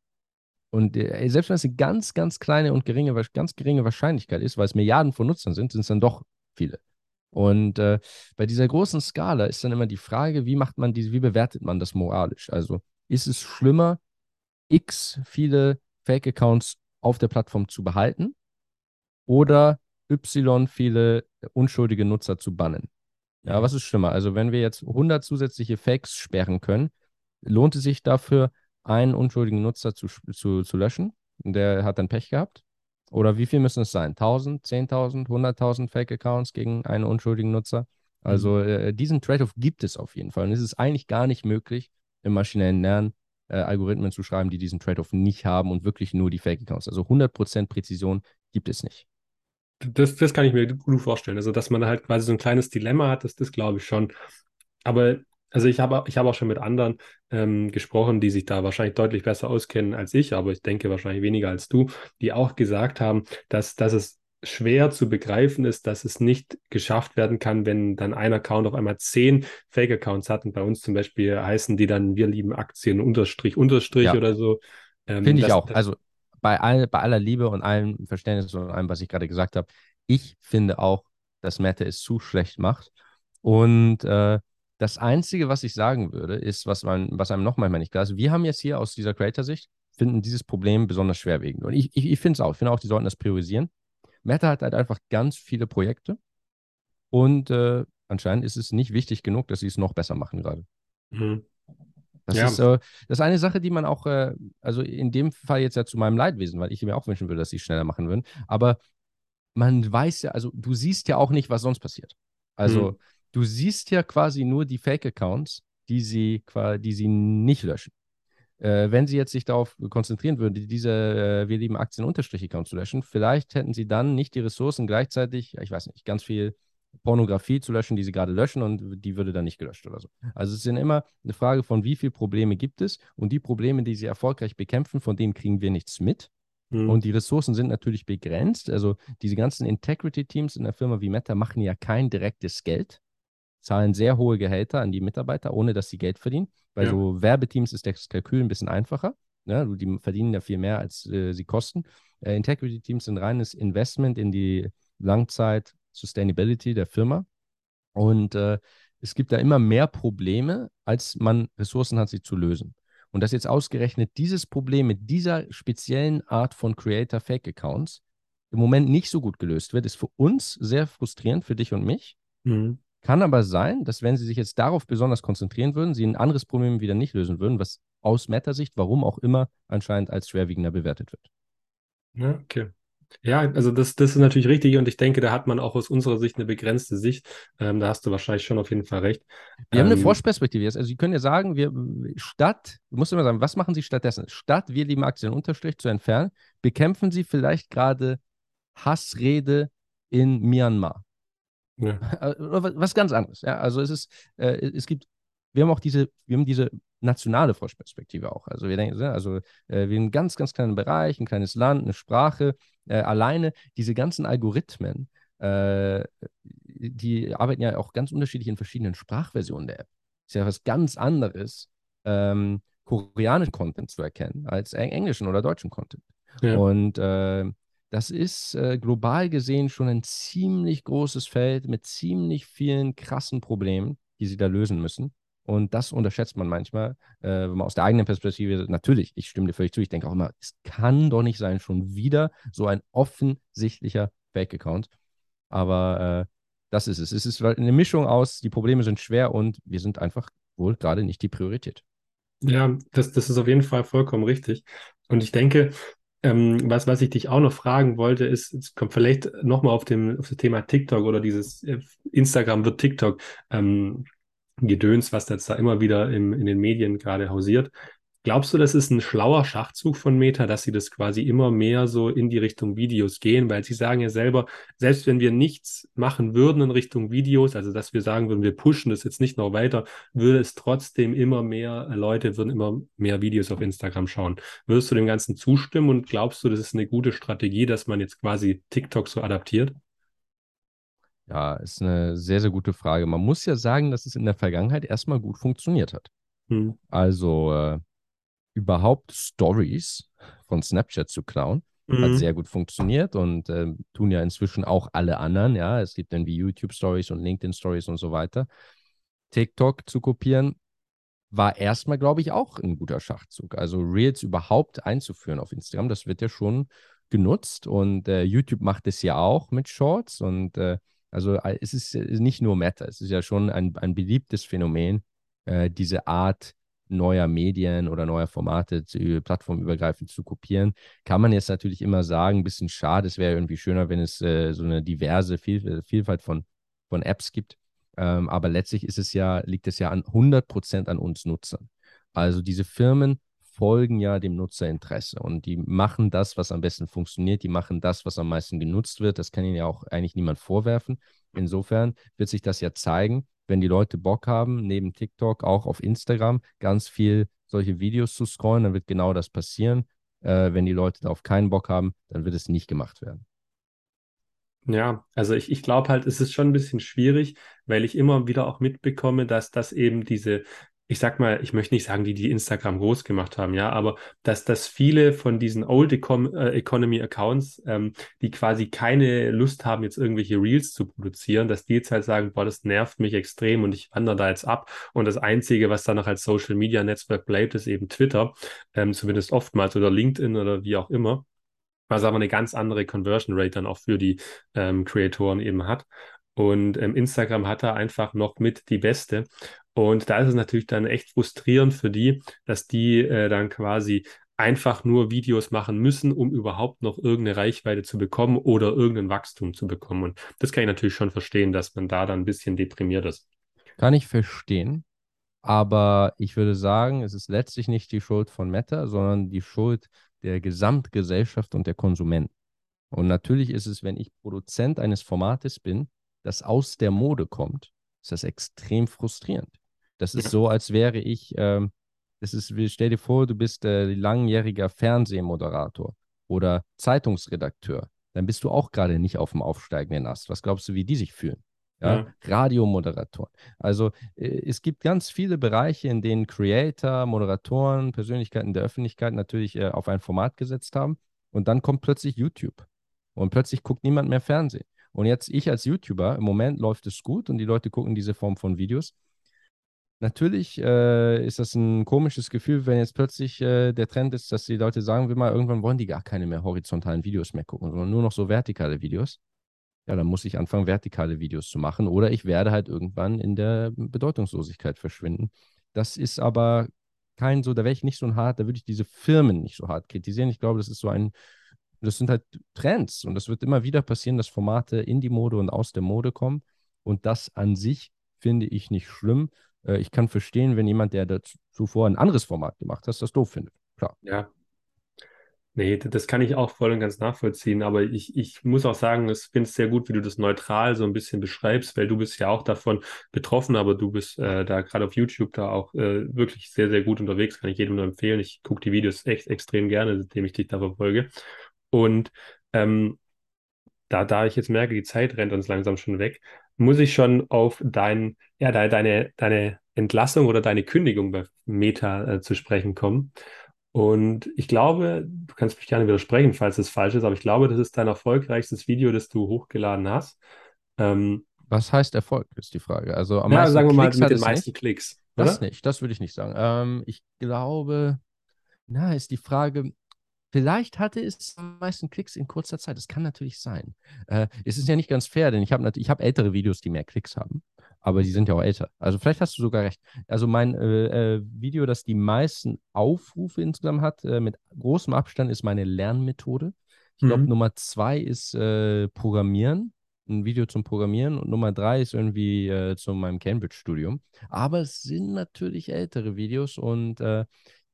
Und äh, selbst wenn es eine ganz, ganz kleine und geringe, ganz geringe Wahrscheinlichkeit ist, weil es Milliarden von Nutzern sind, sind es dann doch viele. Und äh, bei dieser großen Skala ist dann immer die Frage, wie macht man diese, wie bewertet man das moralisch? Also ist es schlimmer, x viele Fake-Accounts auf der Plattform zu behalten oder y viele unschuldige Nutzer zu bannen? Ja, was ist schlimmer? Also, wenn wir jetzt 100 zusätzliche Fakes sperren können, lohnt es sich dafür, einen unschuldigen Nutzer zu, zu, zu löschen? Der hat dann Pech gehabt. Oder wie viel müssen es sein? 1000, 10.000, 100.000 Fake-Accounts gegen einen unschuldigen Nutzer? Also mhm. äh, diesen Trade-off gibt es auf jeden Fall. Und es ist eigentlich gar nicht möglich, im maschinellen Lernen äh, Algorithmen zu schreiben, die diesen Trade-off nicht haben und wirklich nur die Fake-Accounts. Also 100% Präzision gibt es nicht. Das, das kann ich mir gut vorstellen. Also, dass man halt quasi so ein kleines Dilemma hat, das, das glaube ich schon. Aber also ich habe ich hab auch schon mit anderen ähm, gesprochen, die sich da wahrscheinlich deutlich besser auskennen als ich, aber ich denke wahrscheinlich weniger als du, die auch gesagt haben, dass, dass es schwer zu begreifen ist, dass es nicht geschafft werden kann, wenn dann ein Account auf einmal zehn Fake-Accounts hat und bei uns zum Beispiel heißen die dann wir lieben Aktien unterstrich unterstrich ja. oder so. Ähm, Finde ich auch. Also bei, all, bei aller Liebe und allem Verständnis und allem, was ich gerade gesagt habe, ich finde auch, dass Meta es zu schlecht macht. Und äh, das Einzige, was ich sagen würde, ist, was, man, was einem noch manchmal nicht klar ist. Wir haben jetzt hier aus dieser Creator-Sicht, finden dieses Problem besonders schwerwiegend. Und ich, ich, ich finde es auch. Ich finde auch, die sollten das priorisieren. Meta hat halt einfach ganz viele Projekte. Und äh, anscheinend ist es nicht wichtig genug, dass sie es noch besser machen gerade. Mhm. Das ja. ist äh, das ist eine Sache, die man auch, äh, also in dem Fall jetzt ja zu meinem Leidwesen, weil ich mir auch wünschen würde, dass sie es schneller machen würden. Aber man weiß ja, also du siehst ja auch nicht, was sonst passiert. Also mhm du siehst ja quasi nur die Fake-Accounts, die sie, die sie nicht löschen. Äh, wenn sie jetzt sich darauf konzentrieren würden, diese äh, Wir lieben Aktien-Account zu löschen, vielleicht hätten sie dann nicht die Ressourcen gleichzeitig, ich weiß nicht, ganz viel Pornografie zu löschen, die sie gerade löschen und die würde dann nicht gelöscht oder so. Also es ist immer eine Frage von, wie viele Probleme gibt es und die Probleme, die sie erfolgreich bekämpfen, von denen kriegen wir nichts mit. Mhm. Und die Ressourcen sind natürlich begrenzt. Also diese ganzen Integrity-Teams in der Firma wie Meta machen ja kein direktes Geld zahlen sehr hohe Gehälter an die Mitarbeiter, ohne dass sie Geld verdienen. Bei ja. so Werbeteams ist das Kalkül ein bisschen einfacher. Ja, ne? die verdienen ja viel mehr, als äh, sie kosten. Äh, Integrity-Teams sind reines Investment in die Langzeit-Sustainability der Firma. Und äh, es gibt da immer mehr Probleme, als man Ressourcen hat, sie zu lösen. Und dass jetzt ausgerechnet dieses Problem mit dieser speziellen Art von Creator-Fake-Accounts im Moment nicht so gut gelöst wird, ist für uns sehr frustrierend, für dich und mich. Mhm. Kann aber sein, dass wenn sie sich jetzt darauf besonders konzentrieren würden, sie ein anderes Problem wieder nicht lösen würden, was aus Meta-Sicht, warum auch immer, anscheinend als schwerwiegender bewertet wird. Ja, okay. Ja, also das, das ist natürlich richtig und ich denke, da hat man auch aus unserer Sicht eine begrenzte Sicht. Ähm, da hast du wahrscheinlich schon auf jeden Fall recht. Wir ähm, haben eine ähm, Forschperspektive jetzt. Also Sie können ja sagen, wir statt, du musst immer sagen, was machen Sie stattdessen? Statt wir lieben Aktien Unterstrich zu entfernen, bekämpfen Sie vielleicht gerade Hassrede in Myanmar. Ja. Äh, was ganz anderes. Ja? Also es ist, äh, es gibt, wir haben auch diese, wir haben diese nationale Forschperspektive auch. Also wir denken, also äh, wir haben einen ganz, ganz kleinen Bereich, ein kleines Land, eine Sprache. Äh, alleine diese ganzen Algorithmen, äh, die arbeiten ja auch ganz unterschiedlich in verschiedenen Sprachversionen der App. Ist ja was ganz anderes, ähm, koreanischen Content zu erkennen, als englischen oder deutschen Content. Ja. Und äh, das ist äh, global gesehen schon ein ziemlich großes Feld mit ziemlich vielen krassen Problemen, die sie da lösen müssen. Und das unterschätzt man manchmal, äh, wenn man aus der eigenen Perspektive, natürlich, ich stimme dir völlig zu, ich denke auch immer, es kann doch nicht sein, schon wieder so ein offensichtlicher Fake-Account. Aber äh, das ist es. Es ist eine Mischung aus, die Probleme sind schwer und wir sind einfach wohl gerade nicht die Priorität. Ja, das, das ist auf jeden Fall vollkommen richtig. Und ich denke, ähm, was, was ich dich auch noch fragen wollte, ist, es kommt vielleicht nochmal auf, auf das Thema TikTok oder dieses äh, Instagram wird TikTok ähm, Gedöns, was jetzt da immer wieder im, in den Medien gerade hausiert. Glaubst du, das ist ein schlauer Schachzug von Meta, dass sie das quasi immer mehr so in die Richtung Videos gehen? Weil sie sagen ja selber, selbst wenn wir nichts machen würden in Richtung Videos, also dass wir sagen würden, wir pushen das jetzt nicht noch weiter, würde es trotzdem immer mehr Leute, würden immer mehr Videos auf Instagram schauen. Würdest du dem Ganzen zustimmen und glaubst du, das ist eine gute Strategie, dass man jetzt quasi TikTok so adaptiert? Ja, ist eine sehr, sehr gute Frage. Man muss ja sagen, dass es in der Vergangenheit erstmal gut funktioniert hat. Hm. Also, äh, überhaupt Stories von Snapchat zu klauen. Mhm. Hat sehr gut funktioniert und äh, tun ja inzwischen auch alle anderen. Ja, es gibt dann wie YouTube Stories und LinkedIn Stories und so weiter. TikTok zu kopieren war erstmal, glaube ich, auch ein guter Schachzug. Also Reels überhaupt einzuführen auf Instagram, das wird ja schon genutzt und äh, YouTube macht es ja auch mit Shorts und äh, also äh, es ist nicht nur Meta, es ist ja schon ein, ein beliebtes Phänomen, äh, diese Art neuer Medien oder neuer Formate zu, plattformübergreifend zu kopieren. Kann man jetzt natürlich immer sagen, ein bisschen schade, es wäre irgendwie schöner, wenn es äh, so eine diverse Viel Vielfalt von, von Apps gibt. Ähm, aber letztlich ist es ja, liegt es ja an 100 Prozent an uns Nutzern. Also diese Firmen folgen ja dem Nutzerinteresse und die machen das, was am besten funktioniert, die machen das, was am meisten genutzt wird. Das kann ihnen ja auch eigentlich niemand vorwerfen. Insofern wird sich das ja zeigen, wenn die Leute Bock haben, neben TikTok auch auf Instagram ganz viel solche Videos zu scrollen, dann wird genau das passieren. Äh, wenn die Leute darauf keinen Bock haben, dann wird es nicht gemacht werden. Ja, also ich, ich glaube halt, es ist schon ein bisschen schwierig, weil ich immer wieder auch mitbekomme, dass das eben diese ich sag mal, ich möchte nicht sagen, die die Instagram groß gemacht haben, ja, aber dass, dass viele von diesen Old Econ äh, Economy Accounts, ähm, die quasi keine Lust haben, jetzt irgendwelche Reels zu produzieren, dass die jetzt halt sagen, boah, das nervt mich extrem und ich wandere da jetzt ab. Und das Einzige, was da noch als Social Media Netzwerk bleibt, ist eben Twitter, ähm, zumindest oftmals oder LinkedIn oder wie auch immer. Was aber eine ganz andere Conversion Rate dann auch für die ähm, Creatoren eben hat. Und ähm, Instagram hat da einfach noch mit die beste. Und da ist es natürlich dann echt frustrierend für die, dass die äh, dann quasi einfach nur Videos machen müssen, um überhaupt noch irgendeine Reichweite zu bekommen oder irgendein Wachstum zu bekommen. Und das kann ich natürlich schon verstehen, dass man da dann ein bisschen deprimiert ist. Kann ich verstehen. Aber ich würde sagen, es ist letztlich nicht die Schuld von Meta, sondern die Schuld der Gesamtgesellschaft und der Konsumenten. Und natürlich ist es, wenn ich Produzent eines Formates bin, das aus der Mode kommt, ist das extrem frustrierend. Das ist so, als wäre ich, ähm, das ist, stell dir vor, du bist äh, langjähriger Fernsehmoderator oder Zeitungsredakteur. Dann bist du auch gerade nicht auf dem aufsteigenden Ast. Was glaubst du, wie die sich fühlen? Ja? ja. Radiomoderatoren. Also äh, es gibt ganz viele Bereiche, in denen Creator, Moderatoren, Persönlichkeiten der Öffentlichkeit natürlich äh, auf ein Format gesetzt haben. Und dann kommt plötzlich YouTube. Und plötzlich guckt niemand mehr Fernsehen. Und jetzt ich als YouTuber, im Moment läuft es gut und die Leute gucken diese Form von Videos. Natürlich äh, ist das ein komisches Gefühl, wenn jetzt plötzlich äh, der Trend ist, dass die Leute sagen, wir mal, irgendwann wollen die gar keine mehr horizontalen Videos mehr gucken, sondern nur noch so vertikale Videos. Ja, dann muss ich anfangen, vertikale Videos zu machen oder ich werde halt irgendwann in der Bedeutungslosigkeit verschwinden. Das ist aber kein so, da wäre ich nicht so hart, da würde ich diese Firmen nicht so hart kritisieren. Ich glaube, das ist so ein, das sind halt Trends und das wird immer wieder passieren, dass Formate in die Mode und aus der Mode kommen und das an sich finde ich nicht schlimm äh, ich kann verstehen, wenn jemand, der zuvor ein anderes Format gemacht hat, das doof findet. Klar. Ja. Nee, das kann ich auch voll und ganz nachvollziehen, aber ich, ich muss auch sagen, ich finde es sehr gut, wie du das neutral so ein bisschen beschreibst, weil du bist ja auch davon betroffen, aber du bist äh, da gerade auf YouTube da auch äh, wirklich sehr, sehr gut unterwegs, kann ich jedem nur empfehlen. Ich gucke die Videos echt extrem gerne, seitdem ich dich da verfolge. Und ähm, da, da ich jetzt merke, die Zeit rennt uns langsam schon weg, muss ich schon auf dein, ja, deine, deine Entlassung oder deine Kündigung bei Meta äh, zu sprechen kommen. Und ich glaube, du kannst mich gerne widersprechen, falls es falsch ist, aber ich glaube, das ist dein erfolgreichstes Video, das du hochgeladen hast. Ähm, Was heißt Erfolg, ist die Frage. Also am ja, meisten sagen wir mal mit den meisten nicht. Klicks. Oder? Das nicht, das würde ich nicht sagen. Ähm, ich glaube, na, ist die Frage, Vielleicht hatte es am meisten Klicks in kurzer Zeit. Das kann natürlich sein. Äh, es ist ja nicht ganz fair, denn ich habe ich hab ältere Videos, die mehr Klicks haben. Aber die sind ja auch älter. Also vielleicht hast du sogar recht. Also mein äh, äh, Video, das die meisten Aufrufe insgesamt hat, äh, mit großem Abstand, ist meine Lernmethode. Ich glaube, mhm. Nummer zwei ist äh, Programmieren. Ein Video zum Programmieren. Und Nummer drei ist irgendwie äh, zu meinem Cambridge-Studium. Aber es sind natürlich ältere Videos und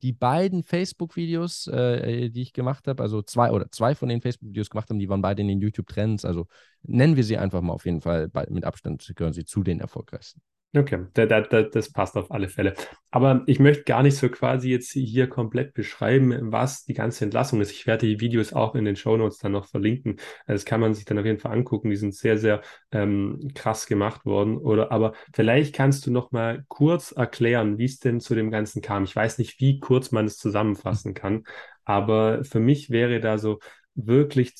die beiden Facebook-Videos, äh, die ich gemacht habe, also zwei oder zwei von den Facebook-Videos gemacht haben, die waren beide in den YouTube-Trends. Also nennen wir sie einfach mal auf jeden Fall, mit Abstand gehören sie zu den erfolgreichsten. Okay, da, da, da, das passt auf alle Fälle. Aber ich möchte gar nicht so quasi jetzt hier komplett beschreiben, was die ganze Entlassung ist. Ich werde die Videos auch in den Show Notes dann noch verlinken. Das kann man sich dann auf jeden Fall angucken. Die sind sehr, sehr ähm, krass gemacht worden. Oder aber vielleicht kannst du noch mal kurz erklären, wie es denn zu dem Ganzen kam. Ich weiß nicht, wie kurz man es zusammenfassen kann, aber für mich wäre da so wirklich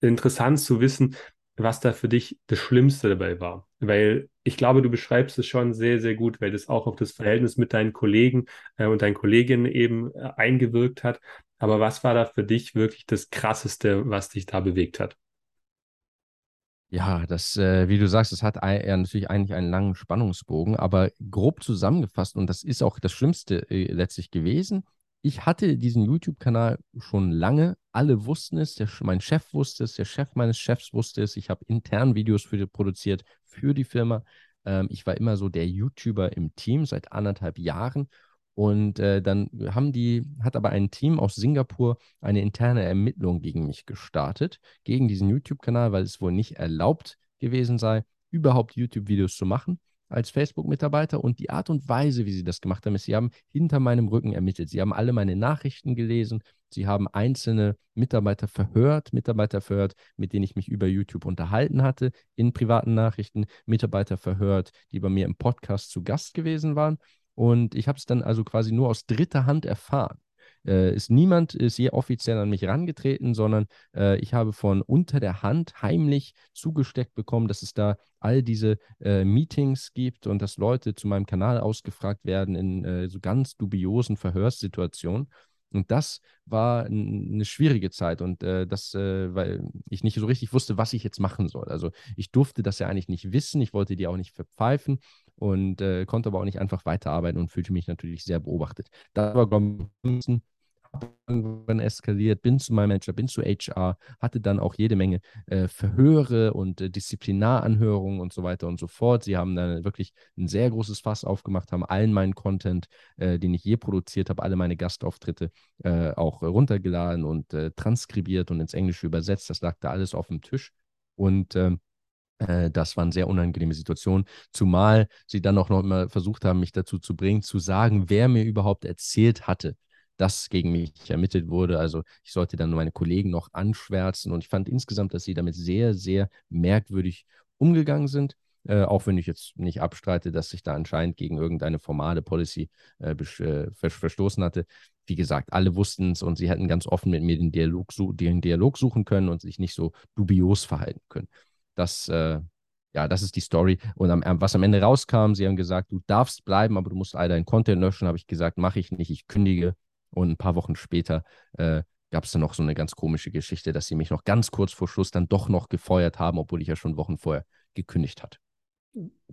interessant zu wissen, was da für dich das Schlimmste dabei war. Weil ich glaube, du beschreibst es schon sehr, sehr gut, weil das auch auf das Verhältnis mit deinen Kollegen äh, und deinen Kolleginnen eben äh, eingewirkt hat. Aber was war da für dich wirklich das Krasseste, was dich da bewegt hat? Ja, das, äh, wie du sagst, das hat ein, ja, natürlich eigentlich einen langen Spannungsbogen, aber grob zusammengefasst, und das ist auch das Schlimmste äh, letztlich gewesen. Ich hatte diesen YouTube-Kanal schon lange. Alle wussten es, der, mein Chef wusste es, der Chef meines Chefs wusste es. Ich habe intern Videos für produziert für die Firma. Ähm, ich war immer so der YouTuber im Team seit anderthalb Jahren und äh, dann haben die, hat aber ein Team aus Singapur eine interne Ermittlung gegen mich gestartet, gegen diesen YouTube-Kanal, weil es wohl nicht erlaubt gewesen sei, überhaupt YouTube-Videos zu machen als Facebook-Mitarbeiter. Und die Art und Weise, wie sie das gemacht haben, ist, sie haben hinter meinem Rücken ermittelt. Sie haben alle meine Nachrichten gelesen. Sie haben einzelne Mitarbeiter verhört, Mitarbeiter verhört, mit denen ich mich über YouTube unterhalten hatte, in privaten Nachrichten, Mitarbeiter verhört, die bei mir im Podcast zu Gast gewesen waren. Und ich habe es dann also quasi nur aus dritter Hand erfahren. Äh, ist niemand ist je offiziell an mich herangetreten, sondern äh, ich habe von unter der Hand heimlich zugesteckt bekommen, dass es da all diese äh, Meetings gibt und dass Leute zu meinem Kanal ausgefragt werden in äh, so ganz dubiosen Verhörssituationen. Und das war eine schwierige Zeit und äh, das, äh, weil ich nicht so richtig wusste, was ich jetzt machen soll. Also ich durfte das ja eigentlich nicht wissen, ich wollte die auch nicht verpfeifen und äh, konnte aber auch nicht einfach weiterarbeiten und fühlte mich natürlich sehr beobachtet. Das war, glaube ich, irgendwann eskaliert, bin zu meinem Manager, bin zu HR, hatte dann auch jede Menge äh, Verhöre und äh, Disziplinaranhörungen und so weiter und so fort. Sie haben dann wirklich ein sehr großes Fass aufgemacht, haben allen meinen Content, äh, den ich je produziert habe, alle meine Gastauftritte äh, auch runtergeladen und äh, transkribiert und ins Englische übersetzt. Das lag da alles auf dem Tisch. Und ähm, äh, das war eine sehr unangenehme Situation, zumal sie dann auch noch mal versucht haben, mich dazu zu bringen, zu sagen, wer mir überhaupt erzählt hatte, dass gegen mich ermittelt wurde. Also ich sollte dann meine Kollegen noch anschwärzen und ich fand insgesamt, dass sie damit sehr, sehr merkwürdig umgegangen sind. Äh, auch wenn ich jetzt nicht abstreite, dass ich da anscheinend gegen irgendeine formale Policy äh, äh verstoßen hatte. Wie gesagt, alle wussten es und sie hätten ganz offen mit mir den Dialog, den Dialog suchen können und sich nicht so dubios verhalten können. Das, äh, ja, das ist die Story. Und am, was am Ende rauskam, sie haben gesagt, du darfst bleiben, aber du musst all deinen Content löschen. Habe ich gesagt, mache ich nicht, ich kündige. Und ein paar Wochen später äh, gab es dann noch so eine ganz komische Geschichte, dass sie mich noch ganz kurz vor Schluss dann doch noch gefeuert haben, obwohl ich ja schon Wochen vorher gekündigt hatte.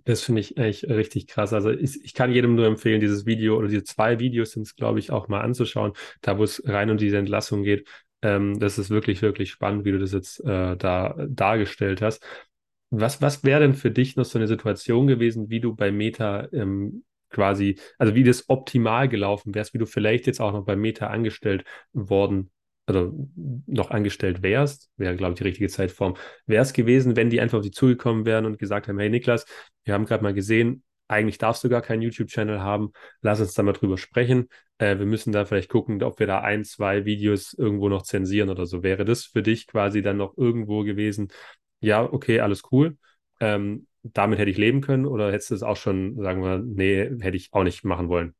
Das finde ich echt richtig krass. Also ich, ich, kann jedem nur empfehlen, dieses Video oder diese zwei Videos sind es, glaube ich, auch mal anzuschauen, da wo es rein um diese Entlassung geht. Ähm, das ist wirklich, wirklich spannend, wie du das jetzt äh, da dargestellt hast. Was, was wäre denn für dich noch so eine Situation gewesen, wie du bei Meta ähm, quasi, also wie das optimal gelaufen wärst, wie du vielleicht jetzt auch noch bei Meta angestellt worden, also noch angestellt wärst, wäre, glaube ich, die richtige Zeitform, wäre es gewesen, wenn die einfach auf dich zugekommen wären und gesagt haben, hey Niklas, wir haben gerade mal gesehen, eigentlich darfst du gar keinen YouTube-Channel haben, lass uns da mal drüber sprechen. Äh, wir müssen da vielleicht gucken, ob wir da ein, zwei Videos irgendwo noch zensieren oder so. Wäre das für dich quasi dann noch irgendwo gewesen? Ja, okay, alles cool. Ähm, damit hätte ich leben können oder hättest du es auch schon, sagen wir, nee, hätte ich auch nicht machen wollen?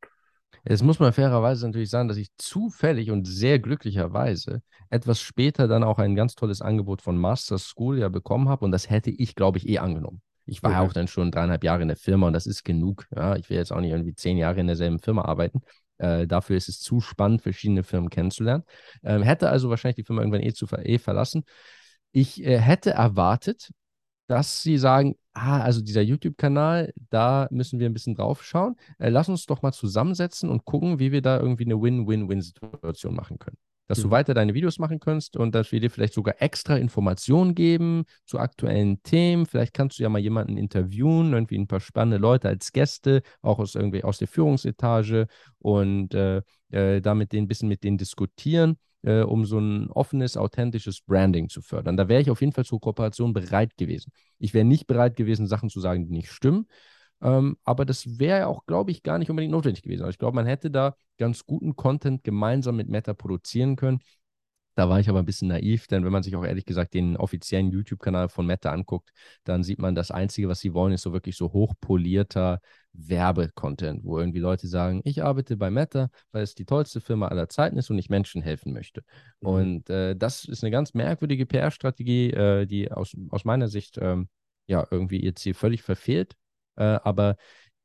Jetzt muss man fairerweise natürlich sagen, dass ich zufällig und sehr glücklicherweise etwas später dann auch ein ganz tolles Angebot von Master School ja bekommen habe und das hätte ich, glaube ich, eh angenommen. Ich war okay. auch dann schon dreieinhalb Jahre in der Firma und das ist genug. Ja, ich will jetzt auch nicht irgendwie zehn Jahre in derselben Firma arbeiten. Äh, dafür ist es zu spannend, verschiedene Firmen kennenzulernen. Ähm, hätte also wahrscheinlich die Firma irgendwann eh, zu, eh verlassen. Ich äh, hätte erwartet, dass sie sagen, ah, also dieser YouTube-Kanal, da müssen wir ein bisschen drauf schauen. Äh, lass uns doch mal zusammensetzen und gucken, wie wir da irgendwie eine Win-Win-Win-Situation machen können dass mhm. du weiter deine Videos machen kannst und dass wir dir vielleicht sogar extra Informationen geben zu aktuellen Themen. Vielleicht kannst du ja mal jemanden interviewen, irgendwie ein paar spannende Leute als Gäste, auch aus irgendwie aus der Führungsetage und äh, äh, damit den ein bisschen mit denen diskutieren. Äh, um so ein offenes, authentisches Branding zu fördern. Da wäre ich auf jeden Fall zur Kooperation bereit gewesen. Ich wäre nicht bereit gewesen, Sachen zu sagen, die nicht stimmen, ähm, aber das wäre auch, glaube ich, gar nicht unbedingt notwendig gewesen. Also ich glaube, man hätte da ganz guten Content gemeinsam mit Meta produzieren können. Da war ich aber ein bisschen naiv, denn wenn man sich auch ehrlich gesagt den offiziellen YouTube-Kanal von Meta anguckt, dann sieht man, das Einzige, was sie wollen, ist so wirklich so hochpolierter Werbecontent, wo irgendwie Leute sagen, ich arbeite bei Meta, weil es die tollste Firma aller Zeiten ist und ich Menschen helfen möchte. Mhm. Und äh, das ist eine ganz merkwürdige PR-Strategie, äh, die aus, aus meiner Sicht ähm, ja irgendwie ihr Ziel völlig verfehlt. Äh, aber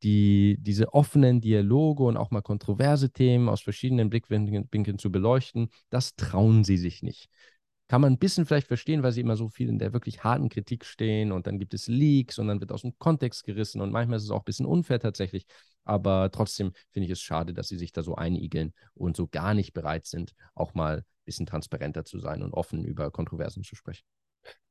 die, diese offenen Dialoge und auch mal kontroverse Themen aus verschiedenen Blickwinkeln zu beleuchten, das trauen sie sich nicht. Kann man ein bisschen vielleicht verstehen, weil sie immer so viel in der wirklich harten Kritik stehen und dann gibt es Leaks und dann wird aus dem Kontext gerissen und manchmal ist es auch ein bisschen unfair tatsächlich. Aber trotzdem finde ich es schade, dass sie sich da so einigeln und so gar nicht bereit sind, auch mal ein bisschen transparenter zu sein und offen über Kontroversen zu sprechen.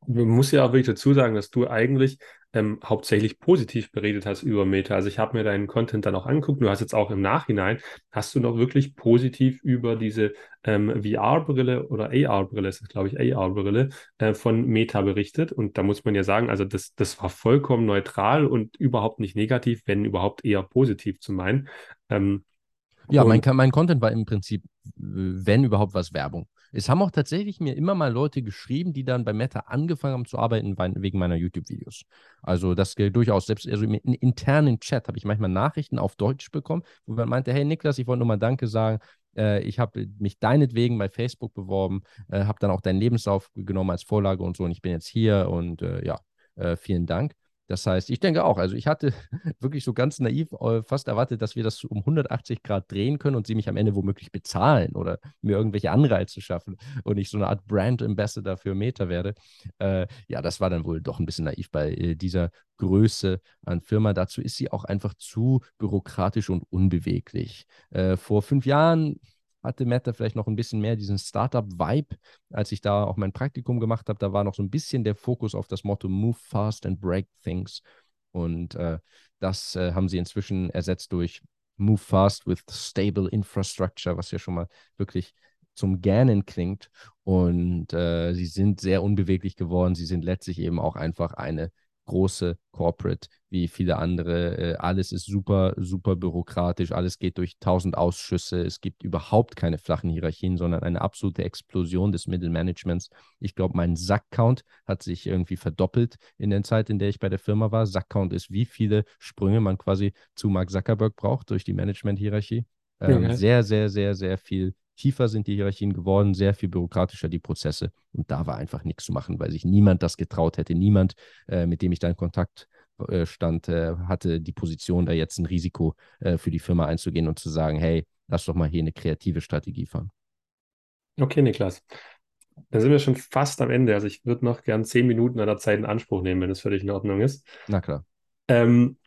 Man muss ja auch wirklich dazu sagen, dass du eigentlich ähm, hauptsächlich positiv beredet hast über Meta. Also ich habe mir deinen Content dann auch angeguckt. Du hast jetzt auch im Nachhinein, hast du noch wirklich positiv über diese ähm, VR-Brille oder AR-Brille, ist glaube ich AR-Brille, äh, von Meta berichtet. Und da muss man ja sagen, also das, das war vollkommen neutral und überhaupt nicht negativ, wenn überhaupt eher positiv zu meinen. Ähm, ja, mein, mein Content war im Prinzip, wenn überhaupt was Werbung. Es haben auch tatsächlich mir immer mal Leute geschrieben, die dann bei Meta angefangen haben zu arbeiten wegen meiner YouTube-Videos. Also das gilt durchaus, selbst also im internen Chat habe ich manchmal Nachrichten auf Deutsch bekommen, wo man meinte, hey Niklas, ich wollte nur mal Danke sagen. Äh, ich habe mich deinetwegen bei Facebook beworben, äh, habe dann auch deinen Lebenslauf genommen als Vorlage und so und ich bin jetzt hier und äh, ja, vielen Dank. Das heißt, ich denke auch, also ich hatte <laughs> wirklich so ganz naiv äh, fast erwartet, dass wir das um 180 Grad drehen können und sie mich am Ende womöglich bezahlen oder mir irgendwelche Anreize schaffen und ich so eine Art Brand Ambassador für Meta werde. Äh, ja, das war dann wohl doch ein bisschen naiv bei äh, dieser Größe an Firma. Dazu ist sie auch einfach zu bürokratisch und unbeweglich. Äh, vor fünf Jahren hatte Meta vielleicht noch ein bisschen mehr diesen Startup-Vibe, als ich da auch mein Praktikum gemacht habe. Da war noch so ein bisschen der Fokus auf das Motto Move fast and break things. Und äh, das äh, haben sie inzwischen ersetzt durch Move fast with stable infrastructure, was ja schon mal wirklich zum Gähnen klingt. Und äh, sie sind sehr unbeweglich geworden. Sie sind letztlich eben auch einfach eine große Corporate wie viele andere. Äh, alles ist super, super bürokratisch. Alles geht durch tausend Ausschüsse. Es gibt überhaupt keine flachen Hierarchien, sondern eine absolute Explosion des Mittelmanagements. Ich glaube, mein Sack-Count hat sich irgendwie verdoppelt in der Zeit, in der ich bei der Firma war. Sack-Count ist, wie viele Sprünge man quasi zu Mark Zuckerberg braucht durch die Management-Hierarchie. Ähm, okay. Sehr, sehr, sehr, sehr viel tiefer sind die Hierarchien geworden, sehr viel bürokratischer die Prozesse. Und da war einfach nichts zu machen, weil sich niemand das getraut hätte. Niemand, äh, mit dem ich da in Kontakt äh, stand, äh, hatte die Position, da jetzt ein Risiko äh, für die Firma einzugehen und zu sagen, hey, lass doch mal hier eine kreative Strategie fahren. Okay, Niklas. Dann sind wir schon fast am Ende. Also ich würde noch gern zehn Minuten an der Zeit in Anspruch nehmen, wenn es für dich in Ordnung ist. Na klar. Ähm,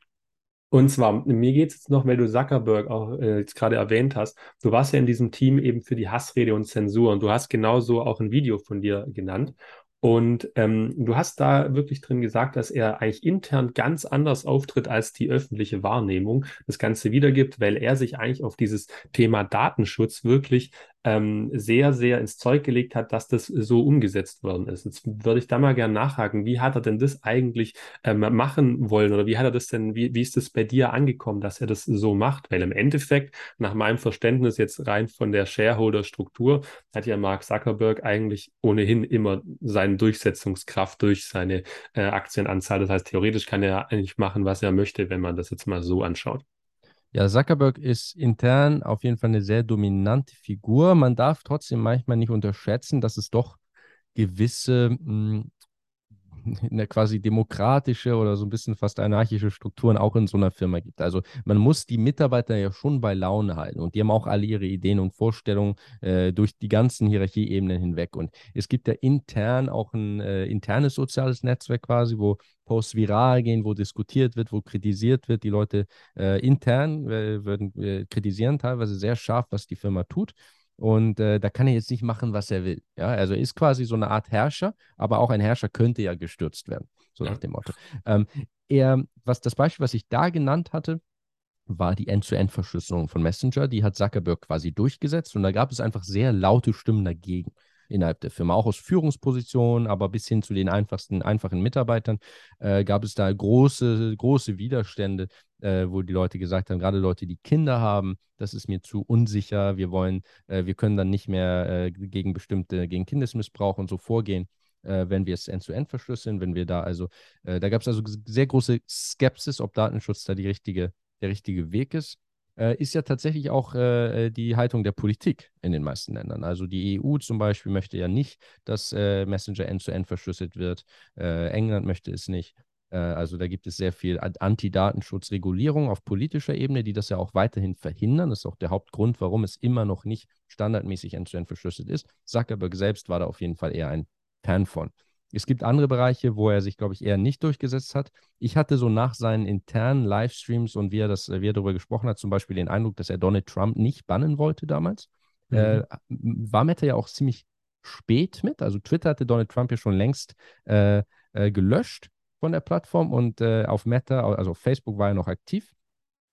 und zwar, mir geht es jetzt noch, weil du Zuckerberg auch äh, jetzt gerade erwähnt hast. Du warst ja in diesem Team eben für die Hassrede und Zensur und du hast genauso auch ein Video von dir genannt. Und ähm, du hast da wirklich drin gesagt, dass er eigentlich intern ganz anders auftritt als die öffentliche Wahrnehmung das Ganze wiedergibt, weil er sich eigentlich auf dieses Thema Datenschutz wirklich ähm, sehr, sehr ins Zeug gelegt hat, dass das so umgesetzt worden ist. Jetzt würde ich da mal gerne nachhaken, wie hat er denn das eigentlich ähm, machen wollen oder wie hat er das denn, wie, wie ist das bei dir angekommen, dass er das so macht? Weil im Endeffekt, nach meinem Verständnis jetzt rein von der Shareholder-Struktur, hat ja Mark Zuckerberg eigentlich ohnehin immer seine Durchsetzungskraft durch seine äh, Aktienanzahl. Das heißt, theoretisch kann er eigentlich machen, was er möchte, wenn man das jetzt mal so anschaut. Ja, Zuckerberg ist intern auf jeden Fall eine sehr dominante Figur. Man darf trotzdem manchmal nicht unterschätzen, dass es doch gewisse mh, hm, eine <laughs> quasi demokratische oder so ein bisschen fast anarchische Strukturen auch in so einer Firma gibt. Also man muss die Mitarbeiter ja schon bei Laune halten und die haben auch alle ihre Ideen und Vorstellungen äh, durch die ganzen Hierarchieebenen hinweg. Und es gibt ja intern auch ein äh, internes soziales Netzwerk quasi, wo Posts viral gehen, wo diskutiert wird, wo kritisiert wird. Die Leute äh, intern äh, würden äh, kritisieren teilweise sehr scharf, was die Firma tut. Und äh, da kann er jetzt nicht machen, was er will. Ja, also er ist quasi so eine Art Herrscher, aber auch ein Herrscher könnte ja gestürzt werden, so ja. nach dem Motto. Ähm, er, was das Beispiel, was ich da genannt hatte, war die End-zu-End-Verschlüsselung von Messenger. Die hat Zuckerberg quasi durchgesetzt und da gab es einfach sehr laute Stimmen dagegen innerhalb der Firma, auch aus Führungspositionen, aber bis hin zu den einfachsten, einfachen Mitarbeitern äh, gab es da große, große Widerstände, äh, wo die Leute gesagt haben, gerade Leute, die Kinder haben, das ist mir zu unsicher, wir wollen, äh, wir können dann nicht mehr äh, gegen bestimmte, gegen Kindesmissbrauch und so vorgehen äh, wenn wir es end-zu-end verschlüsseln, wenn wir da also, äh, da gab es also sehr große Skepsis, ob Datenschutz da die richtige, der richtige Weg ist äh, ist ja tatsächlich auch äh, die Haltung der Politik in den meisten Ländern. Also die EU zum Beispiel möchte ja nicht, dass äh, Messenger end-zu-end verschlüsselt wird. Äh, England möchte es nicht. Äh, also da gibt es sehr viel Anti-Datenschutzregulierung auf politischer Ebene, die das ja auch weiterhin verhindern. Das ist auch der Hauptgrund, warum es immer noch nicht standardmäßig end-to-end verschlüsselt ist. Zuckerberg selbst war da auf jeden Fall eher ein Fan von. Es gibt andere Bereiche, wo er sich, glaube ich, eher nicht durchgesetzt hat. Ich hatte so nach seinen internen Livestreams und wie er, das, wie er darüber gesprochen hat, zum Beispiel den Eindruck, dass er Donald Trump nicht bannen wollte damals. Mhm. Äh, war Meta ja auch ziemlich spät mit. Also Twitter hatte Donald Trump ja schon längst äh, äh, gelöscht von der Plattform und äh, auf Meta, also auf Facebook war er noch aktiv.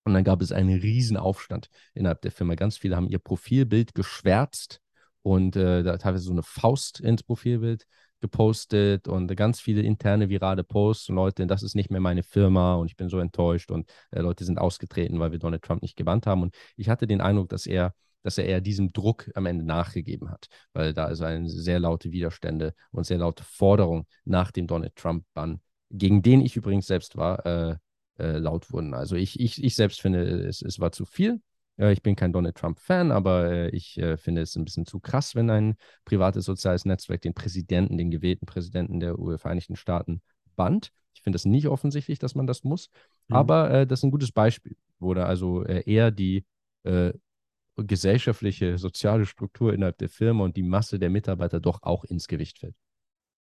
Und dann gab es einen riesen Aufstand innerhalb der Firma. Ganz viele haben ihr Profilbild geschwärzt und äh, da teilweise so eine Faust ins Profilbild gepostet und ganz viele interne virale Posts und Leute, das ist nicht mehr meine Firma und ich bin so enttäuscht und äh, Leute sind ausgetreten, weil wir Donald Trump nicht gebannt haben. Und ich hatte den Eindruck, dass er dass er eher diesem Druck am Ende nachgegeben hat, weil da ist eine sehr laute Widerstände und sehr laute Forderung nach dem Donald Trump-Bann gegen den ich übrigens selbst war, äh, äh, laut wurden. Also ich, ich, ich selbst finde, es, es war zu viel. Äh, ich bin kein Donald Trump-Fan, aber äh, ich äh, finde es ein bisschen zu krass, wenn ein privates soziales Netzwerk den Präsidenten, den gewählten Präsidenten der Vereinigten Staaten bannt. Ich finde es nicht offensichtlich, dass man das muss, mhm. aber äh, das ist ein gutes Beispiel, wo da also eher die gesellschaftliche, soziale Struktur innerhalb der Firma und die Masse der Mitarbeiter doch auch ins Gewicht fällt.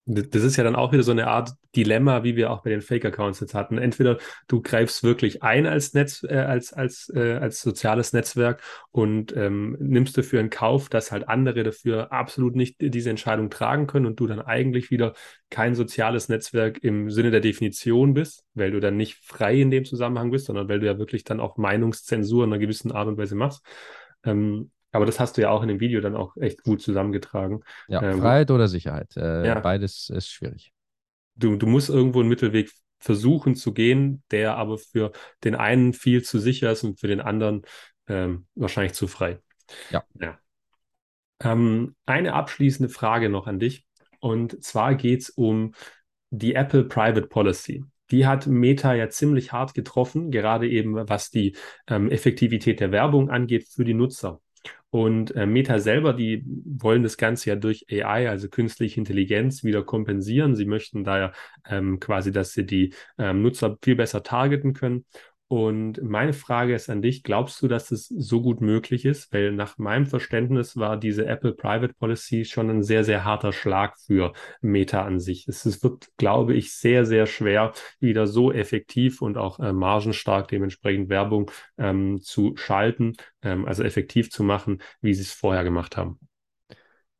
Das ist ja dann auch wieder so eine Art Dilemma, wie wir auch bei den Fake-Accounts jetzt hatten. Entweder du greifst wirklich ein als Netz, äh, als, als, äh, als soziales Netzwerk und ähm, nimmst dafür in Kauf, dass halt andere dafür absolut nicht diese Entscheidung tragen können und du dann eigentlich wieder kein soziales Netzwerk im Sinne der Definition bist, weil du dann nicht frei in dem Zusammenhang bist, sondern weil du ja wirklich dann auch Meinungszensur in einer gewissen Art und Weise machst. Ähm, aber das hast du ja auch in dem Video dann auch echt gut zusammengetragen. Ja, ähm, Freiheit oder Sicherheit. Äh, ja. Beides ist schwierig. Du, du musst irgendwo einen Mittelweg versuchen zu gehen, der aber für den einen viel zu sicher ist und für den anderen ähm, wahrscheinlich zu frei. Ja. ja. Ähm, eine abschließende Frage noch an dich. Und zwar geht es um die Apple Private Policy. Die hat Meta ja ziemlich hart getroffen, gerade eben was die ähm, Effektivität der Werbung angeht für die Nutzer. Und äh, Meta selber, die wollen das Ganze ja durch AI, also künstliche Intelligenz, wieder kompensieren. Sie möchten da ja ähm, quasi, dass sie die ähm, Nutzer viel besser targeten können. Und meine Frage ist an dich, glaubst du, dass es so gut möglich ist? Weil nach meinem Verständnis war diese Apple Private Policy schon ein sehr, sehr harter Schlag für Meta an sich. Es, wird, glaube ich, sehr, sehr schwer, wieder so effektiv und auch äh, margenstark dementsprechend Werbung ähm, zu schalten, ähm, also effektiv zu machen, wie sie es vorher gemacht haben.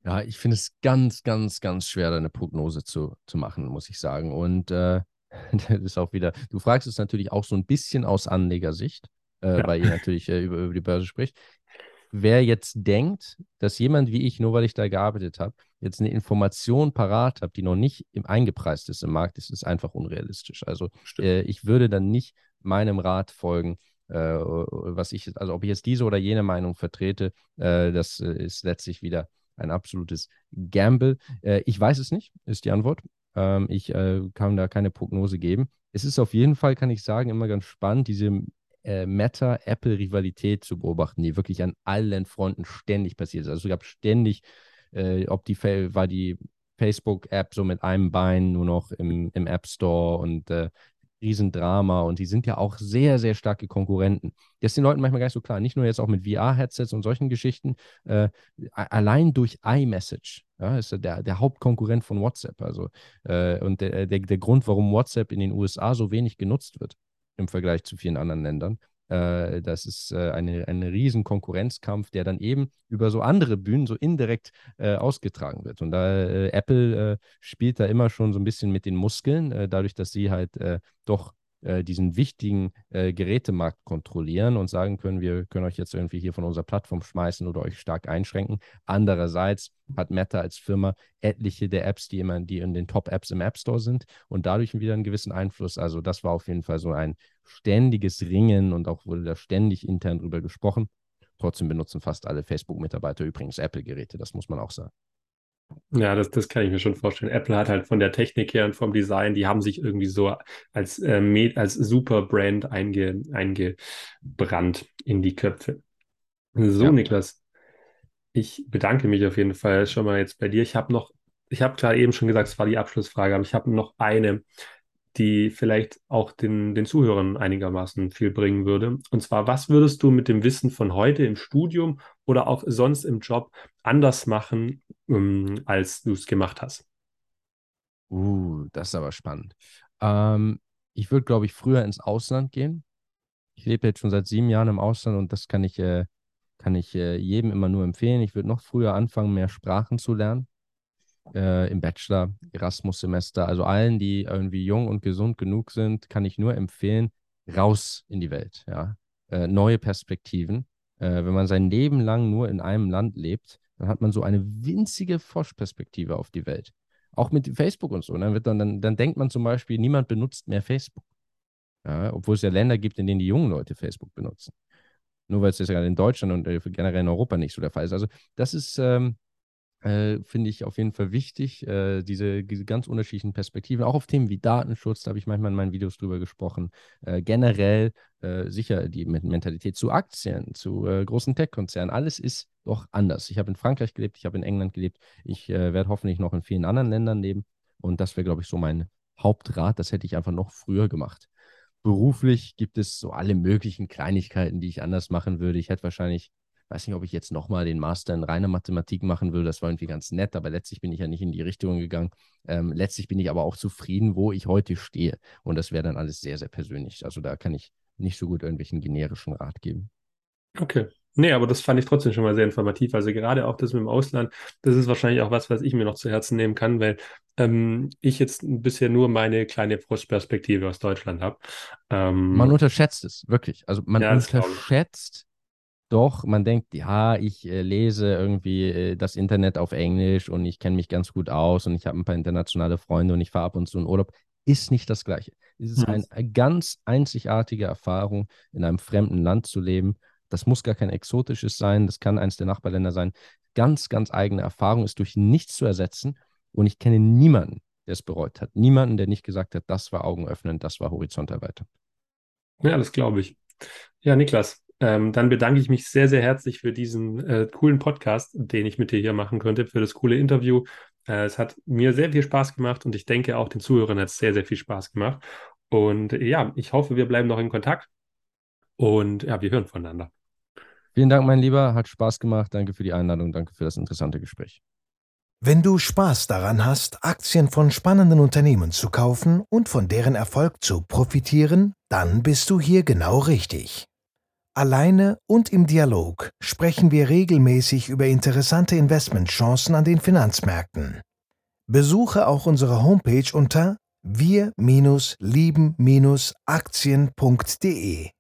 Ja, ich finde es ganz, ganz, ganz schwer, da eine Prognose zu, zu machen, muss ich sagen. Und äh, <laughs> das ist auch wieder, du fragst es natürlich auch so ein bisschen aus Anlegersicht, äh, ja. weil ihr natürlich äh, über, über die Börse spricht. Wer jetzt denkt, dass jemand wie ich, nur weil ich da gearbeitet habe, jetzt eine Information parat habe, die noch nicht im eingepreist ist im Markt, ist, ist einfach unrealistisch. Also äh, ich würde dann nicht meinem Rat folgen, äh, was ich, also ob ich jetzt diese oder jene Meinung vertrete, äh, das äh, ist letztlich wieder ein absolutes Gamble. ich weiß es nicht, ist die Antwort. Ähm, ich äh, kann da keine Prognose geben. Es ist auf jeden Fall, kann ich sagen, immer ganz spannend, diese äh, Meta-Apple-Rivalität zu beobachten, die wirklich an allen Fronten ständig passiert ist. Also es gab ständig, äh, ob die war die Facebook-App so mit einem Bein nur noch im, im App Store und äh, Riesendrama und die sind ja auch sehr, sehr starke Konkurrenten. Das ist den Leuten manchmal gar nicht so klar. Nicht nur jetzt auch mit VR-Headsets und solchen Geschichten. Äh, allein durch iMessage ja, ist der, der Hauptkonkurrent von WhatsApp. Also, äh, und der, der, der Grund, warum WhatsApp in den USA so wenig genutzt wird im Vergleich zu vielen anderen Ländern. Äh, das ist äh, eine, ein riesen Konkurrenzkampf, der dann eben über so andere Bühnen so indirekt äh, ausgetragen wird. Und da äh, Apple äh, spielt da immer schon so ein bisschen mit den Muskeln, äh, dadurch, dass sie halt doch diesen wichtigen Gerätemarkt kontrollieren und sagen können, wir können euch jetzt irgendwie hier von unserer Plattform schmeißen oder euch stark einschränken. Andererseits hat Meta als Firma etliche der Apps, die immer die in den Top-Apps im App Store sind und dadurch wieder einen gewissen Einfluss. Also das war auf jeden Fall so ein ständiges Ringen und auch wurde da ständig intern drüber gesprochen. Trotzdem benutzen fast alle Facebook-Mitarbeiter übrigens Apple-Geräte, das muss man auch sagen. Ja, das, das kann ich mir schon vorstellen. Apple hat halt von der Technik her und vom Design, die haben sich irgendwie so als, äh, als super Brand einge, eingebrannt in die Köpfe. So, ja. Niklas, ich bedanke mich auf jeden Fall schon mal jetzt bei dir. Ich habe noch, ich habe gerade eben schon gesagt, es war die Abschlussfrage, aber ich habe noch eine. Die vielleicht auch den, den Zuhörern einigermaßen viel bringen würde. Und zwar, was würdest du mit dem Wissen von heute im Studium oder auch sonst im Job anders machen, ähm, als du es gemacht hast? Uh, das ist aber spannend. Ähm, ich würde, glaube ich, früher ins Ausland gehen. Ich lebe jetzt schon seit sieben Jahren im Ausland und das kann ich, äh, kann ich äh, jedem immer nur empfehlen. Ich würde noch früher anfangen, mehr Sprachen zu lernen äh, im Bachelor, Erasmus-Semester. Also allen, die irgendwie jung und gesund genug sind, kann ich nur empfehlen, raus in die Welt. Ja? Äh, neue Perspektiven. Äh, wenn man sein Leben lang nur in einem Land lebt, dann hat man so eine winzige Forschperspektive auf die Welt. Auch mit Facebook und so. Dann, wird dann, dann, dann denkt man zum Beispiel, niemand benutzt mehr Facebook. Ja? Obwohl es ja Länder gibt, in denen die jungen Leute Facebook benutzen. Nur weil es jetzt gerade in Deutschland und äh, generell in Europa nicht so der Fall ist. Also das ist, ähm, äh, finde ich auf jeden Fall wichtig, äh, diese, diese ganz unterschiedlichen Perspektiven, auch auf Themen wie Datenschutz, da habe ich manchmal in meinen Videos drüber gesprochen. Äh, generell äh, sicher die Mentalität zu Aktien, zu äh, großen Tech-Konzernen, alles ist doch anders. Ich habe in Frankreich gelebt, ich habe in England gelebt, ich äh, werde hoffentlich noch in vielen anderen Ländern leben und das wäre, glaube ich, so mein Hauptrat. Das hätte ich einfach noch früher gemacht. Beruflich gibt es so alle möglichen Kleinigkeiten, die ich anders machen würde. Ich hätte wahrscheinlich weiß nicht, ob ich jetzt nochmal den Master in reiner Mathematik machen will. Das war irgendwie ganz nett, aber letztlich bin ich ja nicht in die Richtung gegangen. Ähm, letztlich bin ich aber auch zufrieden, wo ich heute stehe. Und das wäre dann alles sehr, sehr persönlich. Also da kann ich nicht so gut irgendwelchen generischen Rat geben. Okay. Nee, aber das fand ich trotzdem schon mal sehr informativ. Also gerade auch das mit dem Ausland, das ist wahrscheinlich auch was, was ich mir noch zu Herzen nehmen kann, weil ähm, ich jetzt bisher nur meine kleine Frostperspektive aus Deutschland habe. Ähm, man unterschätzt es, wirklich. Also man ja, unterschätzt, doch, man denkt, ja, ich äh, lese irgendwie äh, das Internet auf Englisch und ich kenne mich ganz gut aus und ich habe ein paar internationale Freunde und ich fahre ab und zu in Urlaub. Ist nicht das Gleiche. Es ist eine ganz einzigartige Erfahrung, in einem fremden Land zu leben. Das muss gar kein exotisches sein, das kann eins der Nachbarländer sein. Ganz, ganz eigene Erfahrung ist durch nichts zu ersetzen und ich kenne niemanden, der es bereut hat. Niemanden, der nicht gesagt hat, das war Augen öffnen, das war Horizont erweitern. Ja, das glaube ich. Ja, Niklas, ähm, dann bedanke ich mich sehr, sehr herzlich für diesen äh, coolen Podcast, den ich mit dir hier machen könnte, für das coole Interview. Äh, es hat mir sehr viel Spaß gemacht und ich denke auch den Zuhörern hat es sehr, sehr viel Spaß gemacht. Und äh, ja, ich hoffe, wir bleiben noch in Kontakt und ja, wir hören voneinander. Vielen Dank, mein Lieber. Hat Spaß gemacht. Danke für die Einladung. Danke für das interessante Gespräch. Wenn du Spaß daran hast, Aktien von spannenden Unternehmen zu kaufen und von deren Erfolg zu profitieren, dann bist du hier genau richtig. Alleine und im Dialog sprechen wir regelmäßig über interessante Investmentchancen an den Finanzmärkten. Besuche auch unsere Homepage unter wir-lieben-aktien.de.